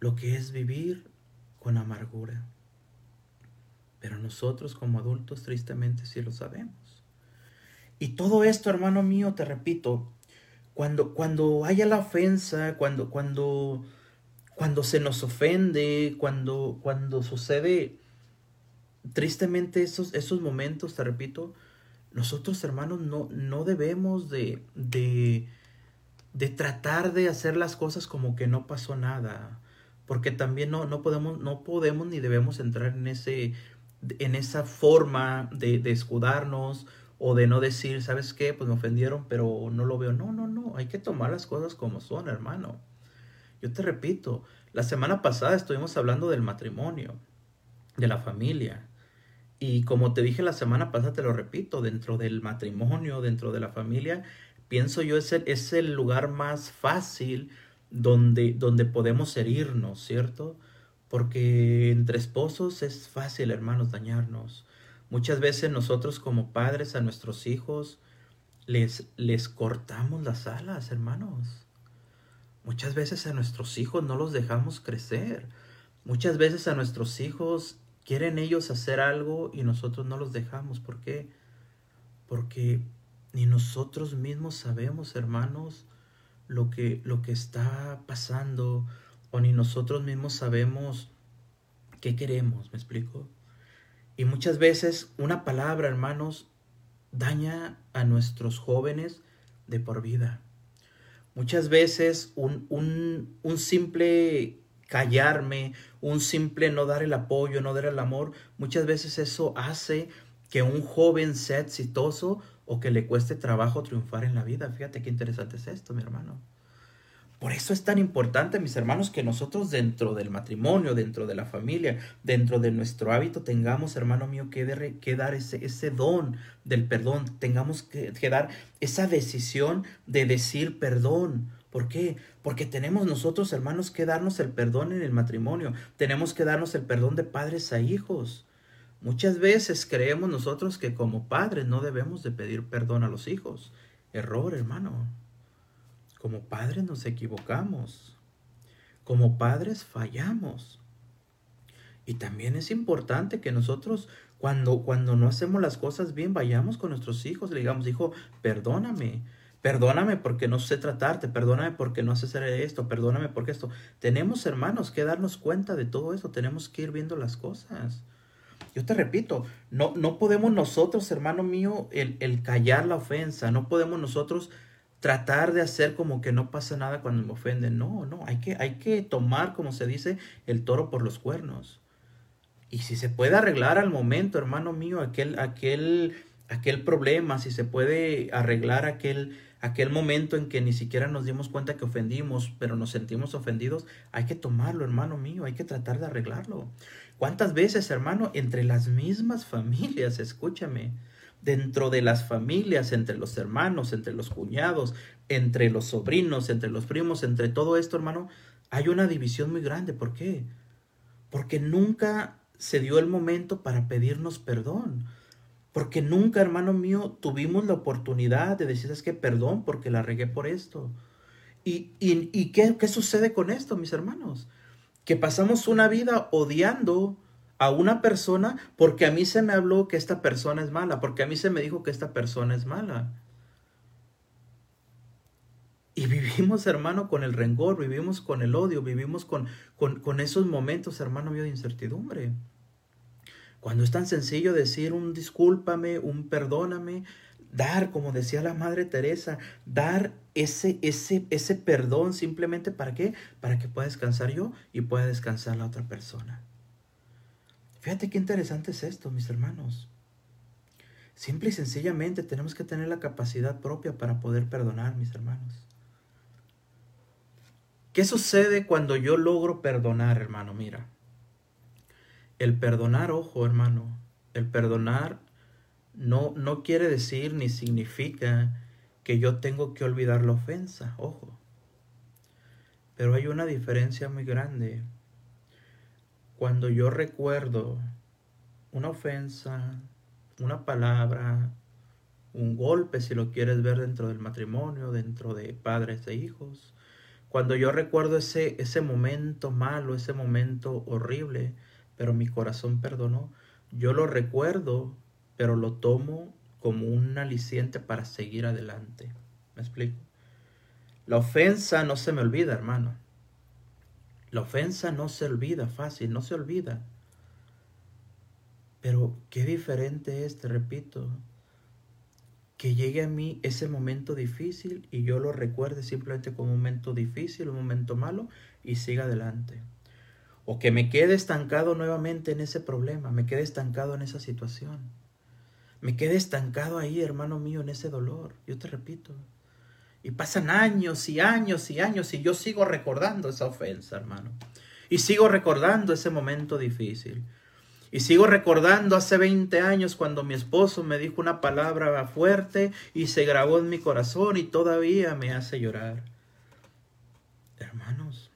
lo que es vivir con amargura. Pero nosotros como adultos tristemente sí lo sabemos. Y todo esto, hermano mío, te repito, cuando, cuando haya la ofensa, cuando, cuando, cuando se nos ofende, cuando, cuando sucede tristemente esos, esos momentos, te repito, nosotros hermanos no, no debemos de, de, de, tratar de hacer las cosas como que no pasó nada, porque también no, no, podemos, no podemos ni debemos entrar en, ese, en esa forma de, de escudarnos o de no decir, ¿sabes qué? Pues me ofendieron, pero no lo veo. No, no, no, hay que tomar las cosas como son, hermano. Yo te repito, la semana pasada estuvimos hablando del matrimonio, de la familia. Y como te dije la semana pasada, te lo repito, dentro del matrimonio, dentro de la familia, pienso yo es el, es el lugar más fácil donde, donde podemos herirnos, ¿cierto? Porque entre esposos es fácil, hermanos, dañarnos. Muchas veces nosotros como padres a nuestros hijos les, les cortamos las alas, hermanos. Muchas veces a nuestros hijos no los dejamos crecer. Muchas veces a nuestros hijos quieren ellos hacer algo y nosotros no los dejamos. ¿Por qué? Porque ni nosotros mismos sabemos, hermanos, lo que, lo que está pasando o ni nosotros mismos sabemos qué queremos, ¿me explico? Y muchas veces una palabra, hermanos, daña a nuestros jóvenes de por vida. Muchas veces un, un, un, simple callarme, un simple no dar el apoyo, no dar el amor, muchas veces eso hace que un joven sea exitoso o que le cueste trabajo triunfar en la vida. Fíjate qué interesante es esto, mi hermano. Por eso es tan importante, mis hermanos, que nosotros dentro del matrimonio, dentro de la familia, dentro de nuestro hábito, tengamos, hermano mío, que, dar ese, ese, don del perdón, tengamos que, que dar esa decisión de decir perdón. ¿Por qué? Porque tenemos nosotros, hermanos, que darnos el perdón en el matrimonio, tenemos que darnos el perdón de padres a hijos. Muchas veces creemos nosotros que como padres no debemos de pedir perdón a los hijos. Error, hermano. Como padres nos equivocamos. Como padres fallamos. Y también es importante que nosotros cuando, cuando no hacemos las cosas bien vayamos con nuestros hijos, le digamos, hijo, perdóname, perdóname porque no sé tratarte, perdóname porque no sé hacer esto, perdóname porque esto. Tenemos hermanos que darnos cuenta de todo eso, tenemos que ir viendo las cosas. Yo te repito, no, no podemos nosotros, hermano mío, el, el callar la ofensa, no podemos nosotros tratar de hacer como que no pasa nada cuando me ofenden. No, no, hay que, hay que tomar, como se dice, el toro por los cuernos. Y si se puede arreglar al momento, hermano mío, aquel, aquel, aquel problema, si se puede arreglar aquel, aquel momento en que ni siquiera nos dimos cuenta que ofendimos, pero nos sentimos ofendidos, hay que tomarlo, hermano mío, hay que tratar de arreglarlo. ¿Cuántas veces, hermano, entre las mismas familias, escúchame, dentro de las familias, entre los hermanos, entre los cuñados, entre los sobrinos, entre los primos, entre todo esto, hermano, hay una división muy grande. ¿Por qué? Porque nunca se dio el momento para pedirnos perdón. Porque nunca, hermano mío, tuvimos la oportunidad de decir, es que perdón porque la regué por esto. ¿Y, y, qué, qué sucede con esto, mis hermanos? Que pasamos una vida odiando a una persona porque a mí se me habló que esta persona es mala, porque a mí se me dijo que esta persona es mala. Y vivimos, hermano, con el rencor, vivimos con el odio, vivimos con, con, esos momentos, hermano mío, de incertidumbre. Cuando es tan sencillo decir un discúlpame, un perdóname, dar, como decía la Madre Teresa, dar ese, ese, ese perdón simplemente para qué? Para que pueda descansar yo y pueda descansar la otra persona. Fíjate qué interesante es esto, mis hermanos. Simple y sencillamente tenemos que tener la capacidad propia para poder perdonar, mis hermanos. ¿Qué sucede cuando yo logro perdonar, hermano? Mira, el perdonar, ojo, hermano, el perdonar no, no quiere decir ni significa que yo tengo que olvidar la ofensa, ojo. Pero hay una diferencia muy grande cuando yo recuerdo una ofensa, una palabra, un golpe, si lo quieres ver dentro del matrimonio, dentro de padres e hijos, cuando yo recuerdo ese, ese momento malo, ese momento horrible, pero mi corazón perdonó, yo lo recuerdo, pero lo tomo como un aliciente para seguir adelante. ¿Me explico? La ofensa no se me olvida, hermano. La ofensa no se olvida fácil, no se olvida. Pero qué diferente es, te repito, que llegue a mí ese momento difícil y yo lo recuerde simplemente como un momento difícil, un momento malo y siga adelante. O que me quede estancado nuevamente en ese problema, me quede estancado en esa situación. Me quede estancado ahí, hermano mío, en ese dolor. Yo te repito, y pasan años y años y años y yo sigo recordando esa ofensa, hermano. Y sigo recordando ese momento difícil. Y sigo recordando hace 20 años cuando mi esposo me dijo una palabra fuerte y se grabó en mi corazón y todavía me hace llorar. Hermanos,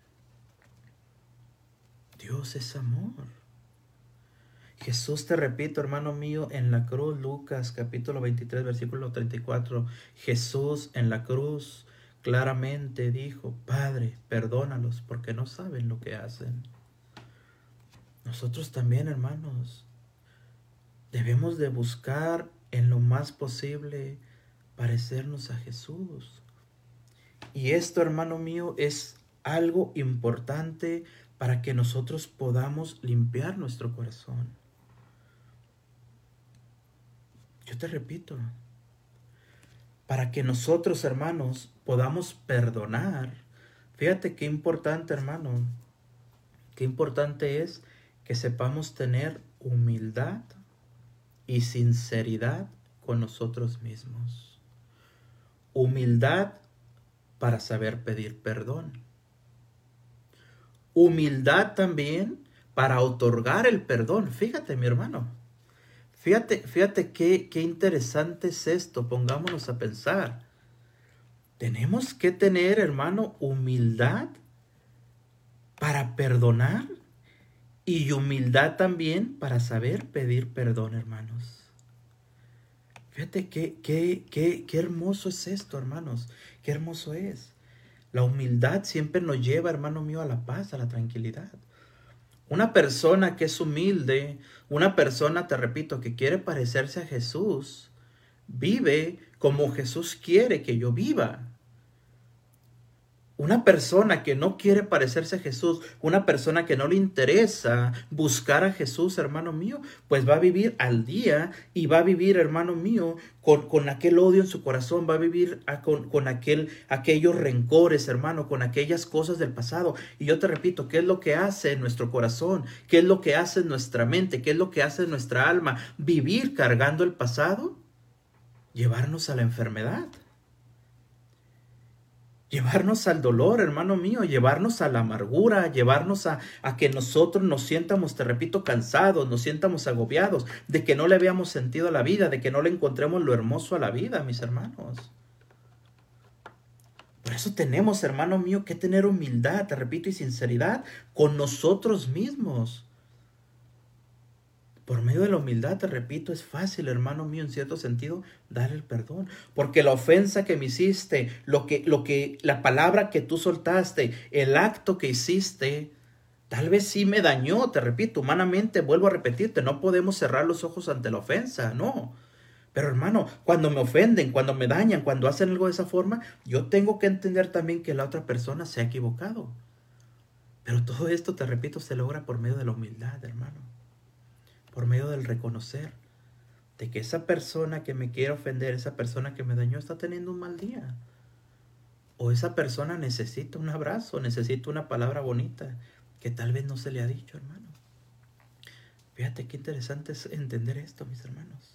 Dios es amor. Jesús, te repito, hermano mío, en la cruz, Lucas capítulo 23, versículo 34, Jesús en la cruz claramente dijo, Padre, perdónalos porque no saben lo que hacen. Nosotros también, hermanos, debemos de buscar en lo más posible parecernos a Jesús. Y esto, hermano mío, es algo importante para que nosotros podamos limpiar nuestro corazón. Yo te repito, para que nosotros, hermanos, podamos perdonar, fíjate qué importante, hermano, qué importante es que sepamos tener humildad y sinceridad con nosotros mismos. Humildad para saber pedir perdón. Humildad también para otorgar el perdón. Fíjate, mi hermano. Fíjate, fíjate qué, qué interesante es esto, pongámonos a pensar. Tenemos que tener, hermano, humildad para perdonar y humildad también para saber pedir perdón, hermanos. Fíjate qué, qué, qué, qué hermoso es esto, hermanos. Qué hermoso es. La humildad siempre nos lleva, hermano mío, a la paz, a la tranquilidad. Una persona que es humilde, una persona, te repito, que quiere parecerse a Jesús, vive como Jesús quiere que yo viva. Una persona que no quiere parecerse a Jesús, una persona que no le interesa buscar a Jesús, hermano mío, pues va a vivir al día y va a vivir, hermano mío, con, con aquel odio en su corazón, va a vivir con, con aquel, aquellos rencores, hermano, con aquellas cosas del pasado. Y yo te repito, ¿qué es lo que hace en nuestro corazón? ¿Qué es lo que hace en nuestra mente? ¿Qué es lo que hace en nuestra alma? Vivir cargando el pasado, llevarnos a la enfermedad. Llevarnos al dolor, hermano mío, llevarnos a la amargura, llevarnos a, a, que nosotros nos sientamos, te repito, cansados, nos sientamos agobiados, de que no le veamos sentido a la vida, de que no le encontremos lo hermoso a la vida, mis hermanos. Por eso tenemos, hermano mío, que tener humildad, te repito, y sinceridad con nosotros mismos. Por medio de la humildad, te repito, es fácil, hermano mío, en cierto sentido, dar el perdón. Porque la ofensa que me hiciste, lo que, lo que, la palabra que tú soltaste, el acto que hiciste, tal vez sí me dañó, te repito, humanamente, vuelvo a repetirte, no podemos cerrar los ojos ante la ofensa, no. Pero hermano, cuando me ofenden, cuando me dañan, cuando hacen algo de esa forma, yo tengo que entender también que la otra persona se ha equivocado. Pero todo esto, te repito, se logra por medio de la humildad, hermano por medio del reconocer de que esa persona que me quiere ofender, esa persona que me dañó, está teniendo un mal día. O esa persona necesita un abrazo, necesita una palabra bonita que tal vez no se le ha dicho, hermano. Fíjate qué interesante es entender esto, mis hermanos.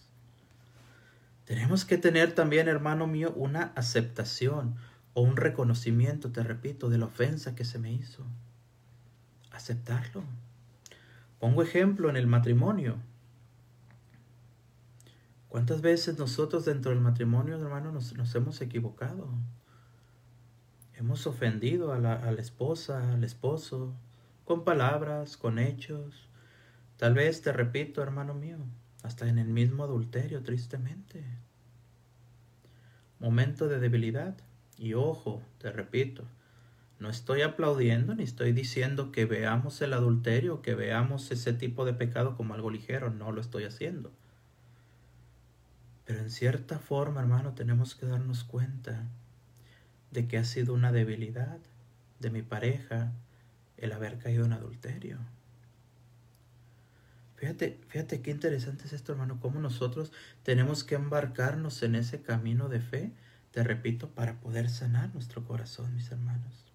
Tenemos que tener también, hermano mío, una aceptación o un reconocimiento, te repito, de la ofensa que se me hizo. Aceptarlo. Pongo ejemplo en el matrimonio. ¿Cuántas veces nosotros dentro del matrimonio, hermano, nos, hemos equivocado? Hemos ofendido a la, a la esposa, al esposo, con palabras, con hechos. Tal vez, te repito, hermano mío, hasta en el mismo adulterio, tristemente. Momento de debilidad. Y ojo, te repito, no estoy aplaudiendo ni estoy diciendo que veamos el adulterio, que veamos ese tipo de pecado como algo ligero, no lo estoy haciendo. Pero en cierta forma, hermano, tenemos que darnos cuenta de que ha sido una debilidad de mi pareja el haber caído en adulterio. Fíjate, fíjate qué interesante es esto, hermano, cómo nosotros tenemos que embarcarnos en ese camino de fe, te repito, para poder sanar nuestro corazón, mis hermanos.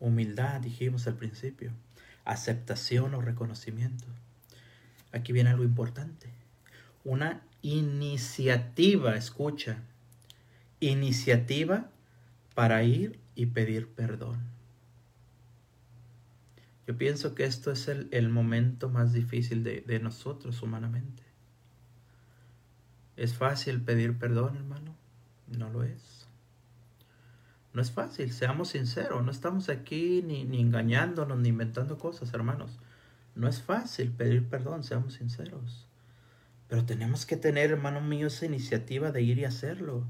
Humildad, dijimos al principio. Aceptación o reconocimiento. Aquí viene algo importante. Una iniciativa, escucha. Iniciativa para ir y pedir perdón. Yo pienso que esto es el, momento más difícil de, de nosotros humanamente. ¿Es fácil pedir perdón, hermano? No lo es. No es fácil, seamos sinceros, no estamos aquí ni, ni engañándonos ni inventando cosas, hermanos. No es fácil pedir perdón, seamos sinceros. Pero tenemos que tener, hermano mío, esa iniciativa de ir y hacerlo.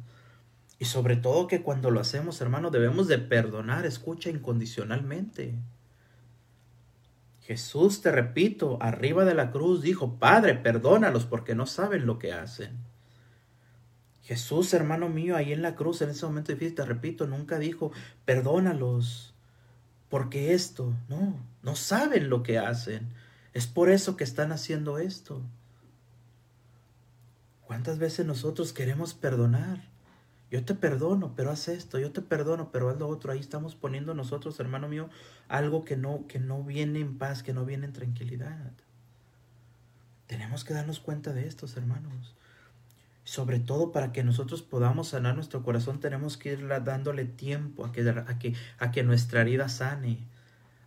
Y sobre todo que cuando lo hacemos, hermano, debemos de perdonar, escucha incondicionalmente. Jesús, te repito, arriba de la cruz dijo, Padre, perdónalos porque no saben lo que hacen. Jesús, hermano mío, ahí en la cruz, en ese momento difícil, te repito, nunca dijo, perdónalos, porque esto, no, no saben lo que hacen. Es por eso que están haciendo esto. ¿Cuántas veces nosotros queremos perdonar? Yo te perdono, pero haz esto, yo te perdono, pero haz lo otro. Ahí estamos poniendo nosotros, hermano mío, algo que no, que no viene en paz, que no viene en tranquilidad. Tenemos que darnos cuenta de estos, hermanos. Sobre todo para que nosotros podamos sanar nuestro corazón, tenemos que ir dándole tiempo a que, a que, a que nuestra herida sane,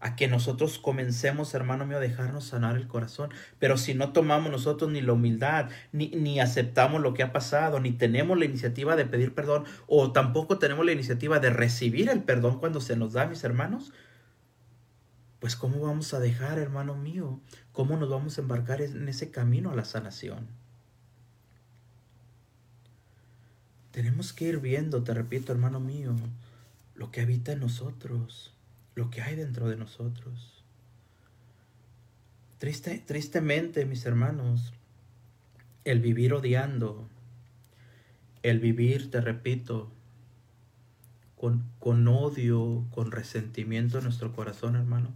a que nosotros comencemos, hermano mío, a dejarnos sanar el corazón. Pero si no tomamos nosotros ni la humildad, ni, ni aceptamos lo que ha pasado, ni tenemos la iniciativa de pedir perdón, o tampoco tenemos la iniciativa de recibir el perdón cuando se nos da, mis hermanos, pues ¿cómo vamos a dejar, hermano mío? ¿Cómo nos vamos a embarcar en ese camino a la sanación? Tenemos que ir viendo, te repito, hermano mío, lo que habita en nosotros, lo que hay dentro de nosotros. Triste, tristemente, mis hermanos, el vivir odiando, el vivir, te repito, con, con odio, con resentimiento en nuestro corazón, hermano,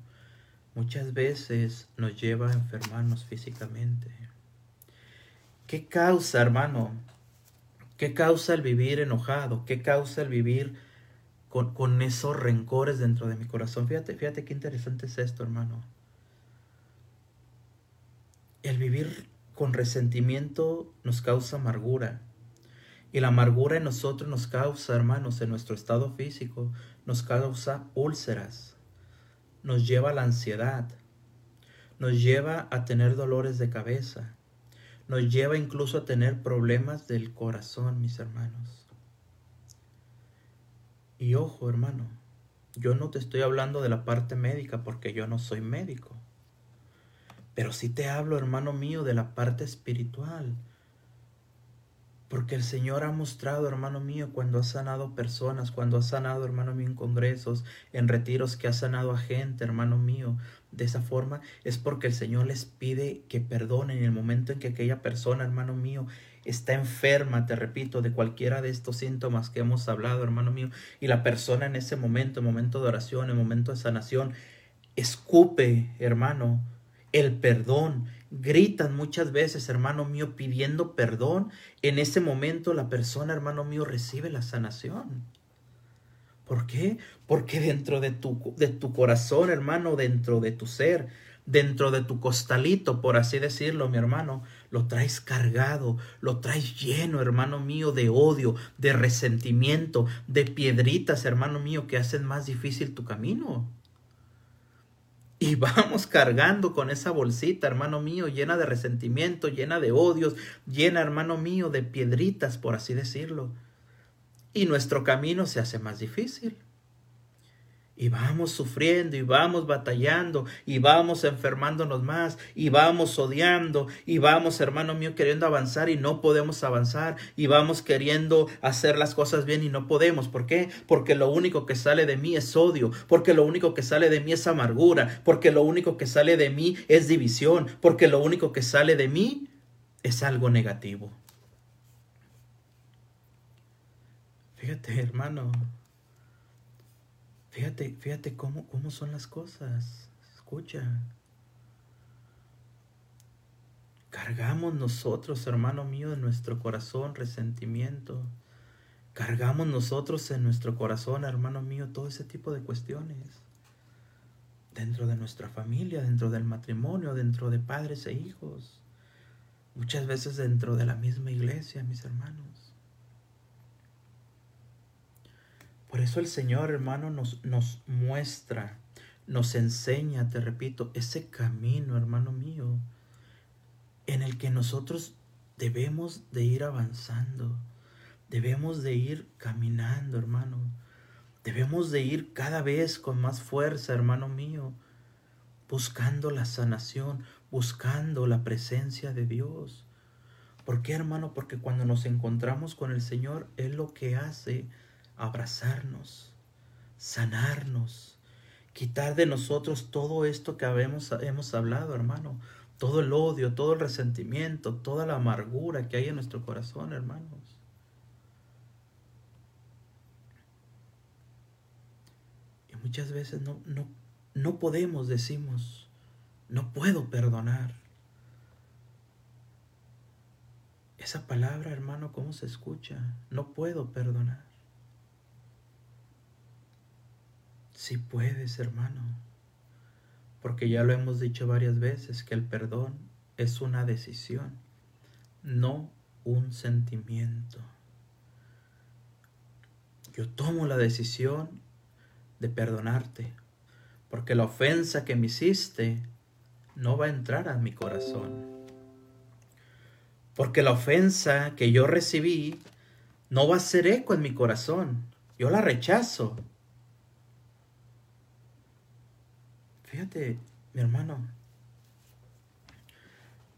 muchas veces nos lleva a enfermarnos físicamente. ¿Qué causa, hermano? ¿Qué causa el vivir enojado? ¿Qué causa el vivir con, esos rencores dentro de mi corazón? Fíjate, fíjate qué interesante es esto, hermano. El vivir con resentimiento nos causa amargura. Y la amargura en nosotros nos causa, hermanos, en nuestro estado físico, nos causa úlceras, nos lleva a la ansiedad, nos lleva a tener dolores de cabeza, nos lleva incluso a tener problemas del corazón, mis hermanos. Y ojo, hermano, yo no te estoy hablando de la parte médica porque yo no soy médico. Pero sí te hablo, hermano mío, de la parte espiritual. Porque el Señor ha mostrado, hermano mío, cuando ha sanado personas, cuando ha sanado, hermano mío, en congresos, en retiros que ha sanado a gente, hermano mío, de esa forma, es porque el Señor les pide que perdonen en el momento en que aquella persona, hermano mío, está enferma, te repito, de cualquiera de estos síntomas que hemos hablado, hermano mío, y la persona en ese momento, en momento de oración, en momento de sanación, escupe, hermano, el perdón. Gritan muchas veces, hermano mío, pidiendo perdón. En ese momento la persona, hermano mío, recibe la sanación. ¿Por qué? Porque dentro de tu, de tu corazón, hermano, dentro de tu ser, dentro de tu costalito, por así decirlo, mi hermano, lo traes cargado, lo traes lleno, hermano mío, de odio, de resentimiento, de piedritas, hermano mío, que hacen más difícil tu camino. Y vamos cargando con esa bolsita, hermano mío, llena de resentimiento, llena de odios, llena, hermano mío, de piedritas, por así decirlo. Y nuestro camino se hace más difícil. Y vamos sufriendo y vamos batallando y vamos enfermándonos más y vamos odiando y vamos, hermano mío, queriendo avanzar y no podemos avanzar y vamos queriendo hacer las cosas bien y no podemos. ¿Por qué? Porque lo único que sale de mí es odio, porque lo único que sale de mí es amargura, porque lo único que sale de mí es división, porque lo único que sale de mí es algo negativo. Fíjate, hermano, Fíjate, fíjate cómo, cómo son las cosas. Escucha. Cargamos nosotros, hermano mío, en nuestro corazón resentimiento. Cargamos nosotros en nuestro corazón, hermano mío, todo ese tipo de cuestiones. Dentro de nuestra familia, dentro del matrimonio, dentro de padres e hijos. Muchas veces dentro de la misma iglesia, mis hermanos. Por eso el Señor, hermano, nos, nos muestra, nos enseña, te repito, ese camino, hermano mío, en el que nosotros debemos de ir avanzando, debemos de ir caminando, hermano. Debemos de ir cada vez con más fuerza, hermano mío, buscando la sanación, buscando la presencia de Dios. ¿Por qué, hermano? Porque cuando nos encontramos con el Señor, Él lo que hace abrazarnos, sanarnos, quitar de nosotros todo esto que habemos, hemos hablado, hermano, todo el odio, todo el resentimiento, toda la amargura que hay en nuestro corazón, hermanos. Y muchas veces no, no, no podemos, decimos, no puedo perdonar. Esa palabra, hermano, ¿cómo se escucha? No puedo perdonar. Si puedes, hermano, porque ya lo hemos dicho varias veces que el perdón es una decisión, no un sentimiento. Yo tomo la decisión de perdonarte, porque la ofensa que me hiciste no va a entrar a mi corazón. Porque la ofensa que yo recibí no va a hacer eco en mi corazón. Yo la rechazo. Fíjate, mi hermano,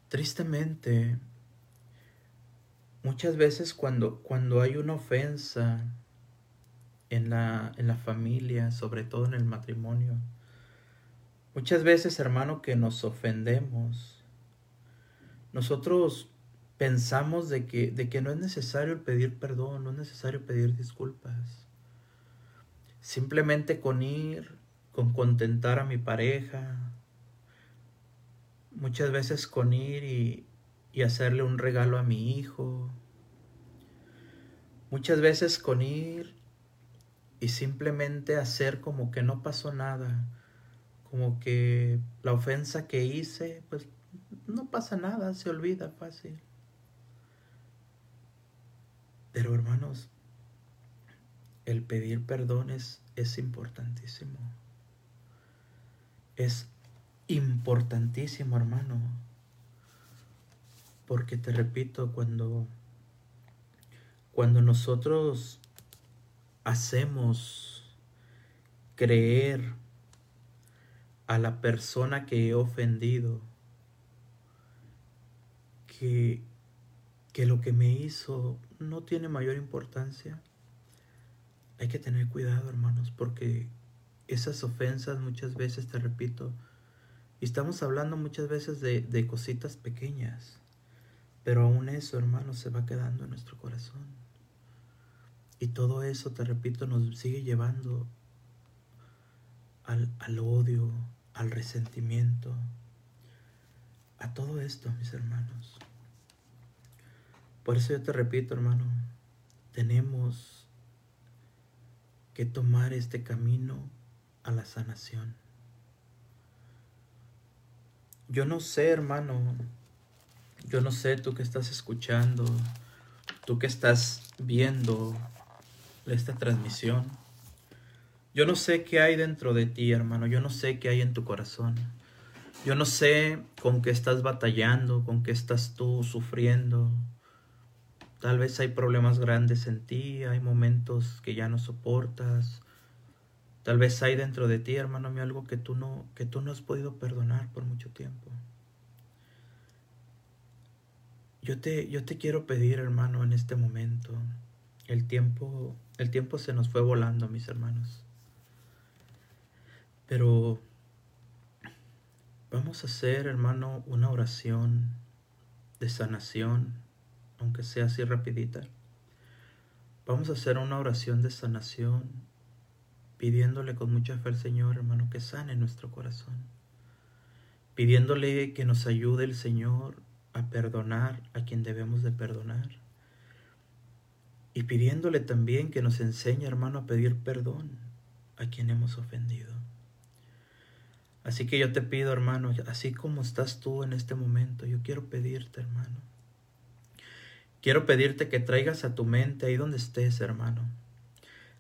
tristemente, muchas veces cuando, cuando hay una ofensa en la, en la familia, sobre todo en el matrimonio, muchas veces, hermano, que nos ofendemos, nosotros pensamos de que, de que no es necesario pedir perdón, no es necesario pedir disculpas. Simplemente con ir con contentar a mi pareja, muchas veces con ir y, y hacerle un regalo a mi hijo, muchas veces con ir y simplemente hacer como que no pasó nada, como que la ofensa que hice, pues no pasa nada, se olvida fácil. Pero hermanos, el pedir perdón es, es importantísimo. Es importantísimo, hermano. Porque te repito, cuando, cuando nosotros hacemos creer a la persona que he ofendido que, que lo que me hizo no tiene mayor importancia, hay que tener cuidado, hermanos, porque esas ofensas muchas veces, te repito, y estamos hablando muchas veces de, de cositas pequeñas, pero aún eso, hermanos, se va quedando en nuestro corazón. Y todo eso, te repito, nos sigue llevando al, al odio, al resentimiento, a todo esto, mis hermanos. Por eso yo te repito, hermano, tenemos que tomar este camino a la sanación. Yo no sé, hermano, yo no sé tú que estás escuchando, tú que estás viendo esta transmisión. Yo no sé qué hay dentro de ti, hermano, yo no sé qué hay en tu corazón. Yo no sé con qué estás batallando, con qué estás tú sufriendo. Tal vez hay problemas grandes en ti, hay momentos que ya no soportas. Tal vez hay dentro de ti, hermano mío, algo que tú no que tú no has podido perdonar por mucho tiempo. Yo te yo te quiero pedir, hermano, en este momento. El tiempo el tiempo se nos fue volando, mis hermanos. Pero vamos a hacer, hermano, una oración de sanación aunque sea así rapidita. Vamos a hacer una oración de sanación, pidiéndole con mucha fe al Señor, hermano, que sane nuestro corazón. Pidiéndole que nos ayude el Señor a perdonar a quien debemos de perdonar. Y pidiéndole también que nos enseñe, hermano, a pedir perdón a quien hemos ofendido. Así que yo te pido, hermano, así como estás tú en este momento, yo quiero pedirte, hermano, Quiero pedirte que traigas a tu mente ahí donde estés, hermano.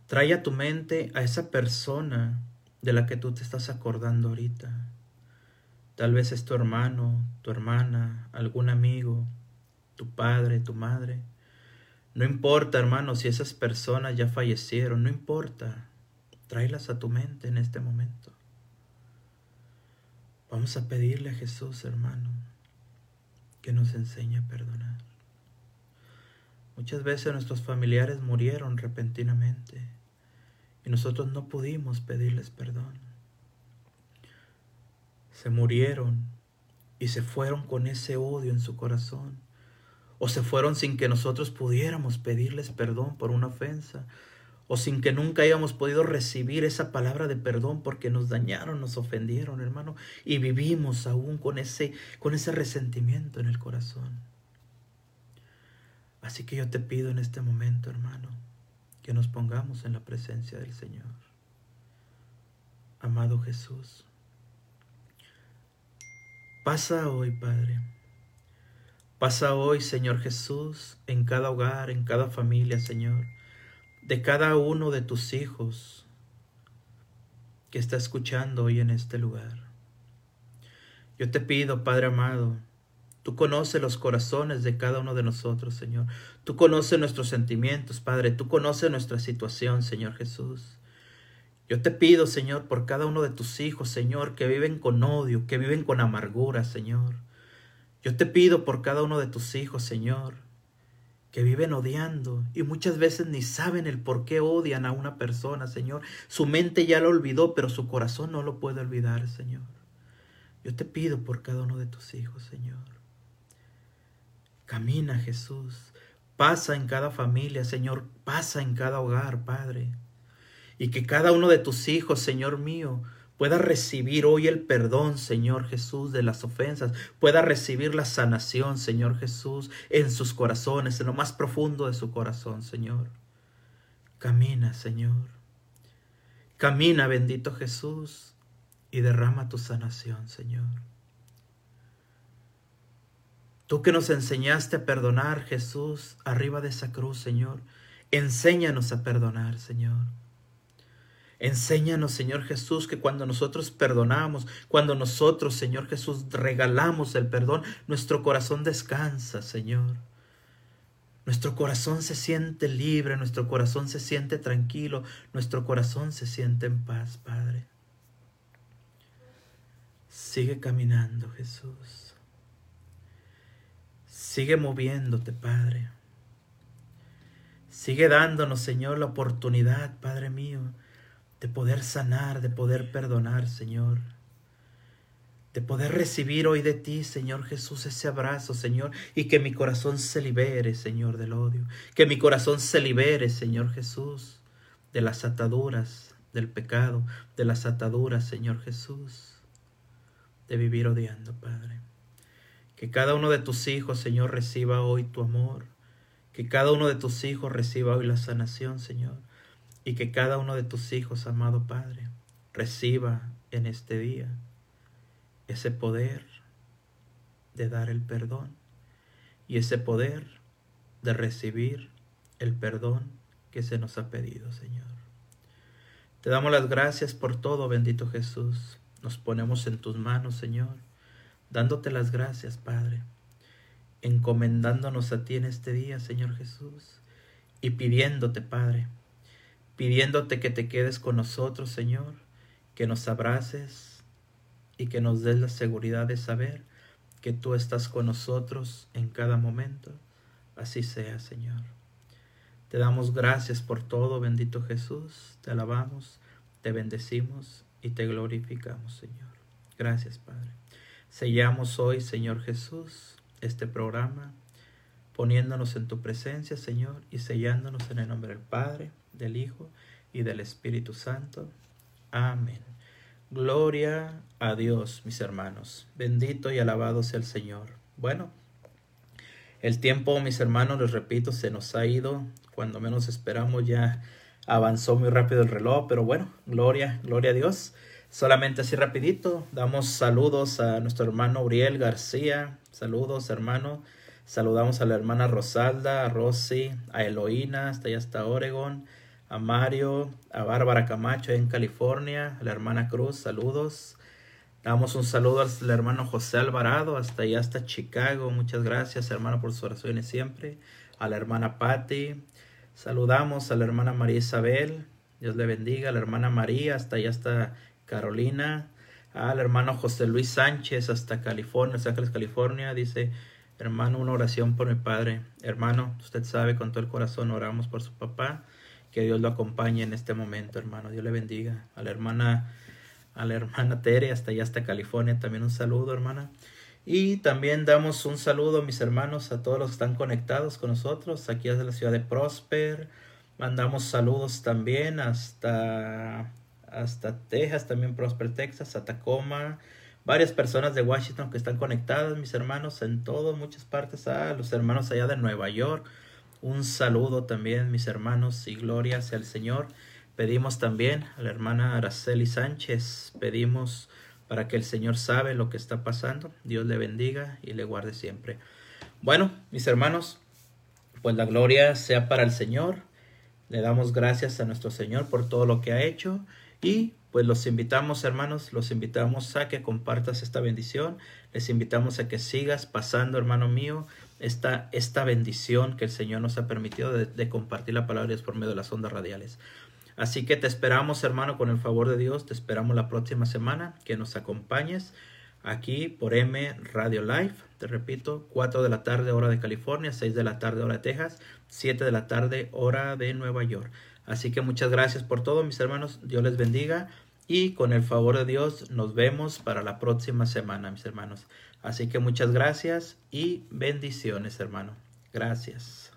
Trae a tu mente a esa persona de la que tú te estás acordando ahorita. Tal vez es tu hermano, tu hermana, algún amigo, tu padre, tu madre. No importa, hermano, si esas personas ya fallecieron, no importa. Tráelas a tu mente en este momento. Vamos a pedirle a Jesús, hermano, que nos enseñe a perdonar. Muchas veces nuestros familiares murieron repentinamente y nosotros no pudimos pedirles perdón. Se murieron y se fueron con ese odio en su corazón. O se fueron sin que nosotros pudiéramos pedirles perdón por una ofensa. O sin que nunca hayamos podido recibir esa palabra de perdón porque nos dañaron, nos ofendieron, hermano. Y vivimos aún con ese, con ese resentimiento en el corazón. Así que yo te pido en este momento, hermano, que nos pongamos en la presencia del Señor. Amado Jesús, pasa hoy, Padre. Pasa hoy, Señor Jesús, en cada hogar, en cada familia, Señor, de cada uno de tus hijos que está escuchando hoy en este lugar. Yo te pido, Padre amado, Tú conoces los corazones de cada uno de nosotros, Señor. Tú conoces nuestros sentimientos, Padre. Tú conoces nuestra situación, Señor Jesús. Yo te pido, Señor, por cada uno de tus hijos, Señor, que viven con odio, que viven con amargura, Señor. Yo te pido por cada uno de tus hijos, Señor, que viven odiando y muchas veces ni saben el por qué odian a una persona, Señor. Su mente ya lo olvidó, pero su corazón no lo puede olvidar, Señor. Yo te pido por cada uno de tus hijos, Señor. Camina Jesús, pasa en cada familia, Señor, pasa en cada hogar, Padre. Y que cada uno de tus hijos, Señor mío, pueda recibir hoy el perdón, Señor Jesús, de las ofensas, pueda recibir la sanación, Señor Jesús, en sus corazones, en lo más profundo de su corazón, Señor. Camina, Señor. Camina, bendito Jesús, y derrama tu sanación, Señor. Tú que nos enseñaste a perdonar, Jesús, arriba de esa cruz, Señor, enséñanos a perdonar, Señor. Enséñanos, Señor Jesús, que cuando nosotros perdonamos, cuando nosotros, Señor Jesús, regalamos el perdón, nuestro corazón descansa, Señor. Nuestro corazón se siente libre, nuestro corazón se siente tranquilo, nuestro corazón se siente en paz, Padre. Sigue caminando, Jesús. Sigue moviéndote, Padre. Sigue dándonos, Señor, la oportunidad, Padre mío, de poder sanar, de poder perdonar, Señor. De poder recibir hoy de ti, Señor Jesús, ese abrazo, Señor, y que mi corazón se libere, Señor, del odio. Que mi corazón se libere, Señor Jesús, de las ataduras del pecado, de las ataduras, Señor Jesús, de vivir odiando, Padre. Que cada uno de tus hijos, Señor, reciba hoy tu amor. Que cada uno de tus hijos reciba hoy la sanación, Señor y que cada uno de tus hijos, amado Padre, reciba en este día ese poder de dar el perdón y ese poder de recibir el perdón que se nos ha pedido, Señor. Te damos las gracias por todo, bendito Jesús. Nos ponemos en tus manos, Señor, dándote las gracias, Padre, encomendándonos a ti en este día, Señor Jesús, y pidiéndote, Padre, pidiéndote que te quedes con nosotros, Señor, que nos abraces y que nos des la seguridad de saber que tú estás con nosotros en cada momento. Así sea, Señor. Te damos gracias por todo, bendito Jesús. Te alabamos, te bendecimos y te glorificamos, Señor. Gracias, Padre. Sellamos hoy, Señor Jesús, este programa, poniéndonos en tu presencia, Señor, y sellándonos en el nombre del Padre, del Hijo y del Espíritu Santo. Amén. Gloria a Dios, mis hermanos. Bendito y alabado sea el Señor. Bueno, el tiempo, mis hermanos, les repito, se nos ha ido. Cuando menos esperamos ya avanzó muy rápido el reloj, pero bueno, gloria, gloria a Dios. Solamente así rapidito, damos saludos a nuestro hermano Uriel García. Saludos, hermano. Saludamos a la hermana Rosalda, a Rosy, a Eloína, hasta allá hasta Oregon a Mario, a Bárbara Camacho en California, a la hermana Cruz, saludos. Damos un saludo al hermano José Alvarado, hasta allá hasta Chicago. Muchas gracias, hermano, por sus oraciones siempre. A la hermana Patti. Saludamos a la hermana María Isabel. Dios le bendiga. A la hermana María, hasta allá hasta Carolina. Al hermano José Luis Sánchez, hasta California, Los Ángeles, California. Dice, hermano, una oración por mi padre. Hermano, usted sabe, con todo el corazón oramos por su papá. Que Dios lo acompañe en este momento, hermano. Dios le bendiga. A la hermana, a la hermana Tere, hasta allá, hasta California, también un saludo, hermana. Y también damos un saludo, mis hermanos, a todos los que están conectados con nosotros, aquí desde la ciudad de Prosper. Mandamos saludos también hasta, hasta Texas, también Prosper, Texas, a Tacoma. Varias personas de Washington que están conectadas, mis hermanos, en todas, muchas partes. A los hermanos allá de Nueva York. Un saludo también, mis hermanos, y gloria sea el Señor. Pedimos también a la hermana Araceli Sánchez, pedimos para que el Señor sabe lo que está pasando. Dios le bendiga y le guarde siempre. Bueno, mis hermanos, pues la gloria sea para el Señor. Le damos gracias a nuestro Señor por todo lo que ha hecho y pues los invitamos, hermanos, los invitamos a que compartas esta bendición. Les invitamos a que sigas pasando, hermano mío, esta, esta bendición que el Señor nos ha permitido de, compartir la palabra por medio de las ondas radiales. Así que te esperamos, hermano, con el favor de Dios. Te esperamos la próxima semana que nos acompañes aquí por M Radio Live. Te repito, 4 de la tarde hora de California, 6 de la tarde hora de Texas, 7 de la tarde hora de Nueva York. Así que muchas gracias por todo, mis hermanos. Dios les bendiga. Y con el favor de Dios nos vemos para la próxima semana, mis hermanos. Así que muchas gracias y bendiciones, hermano. Gracias.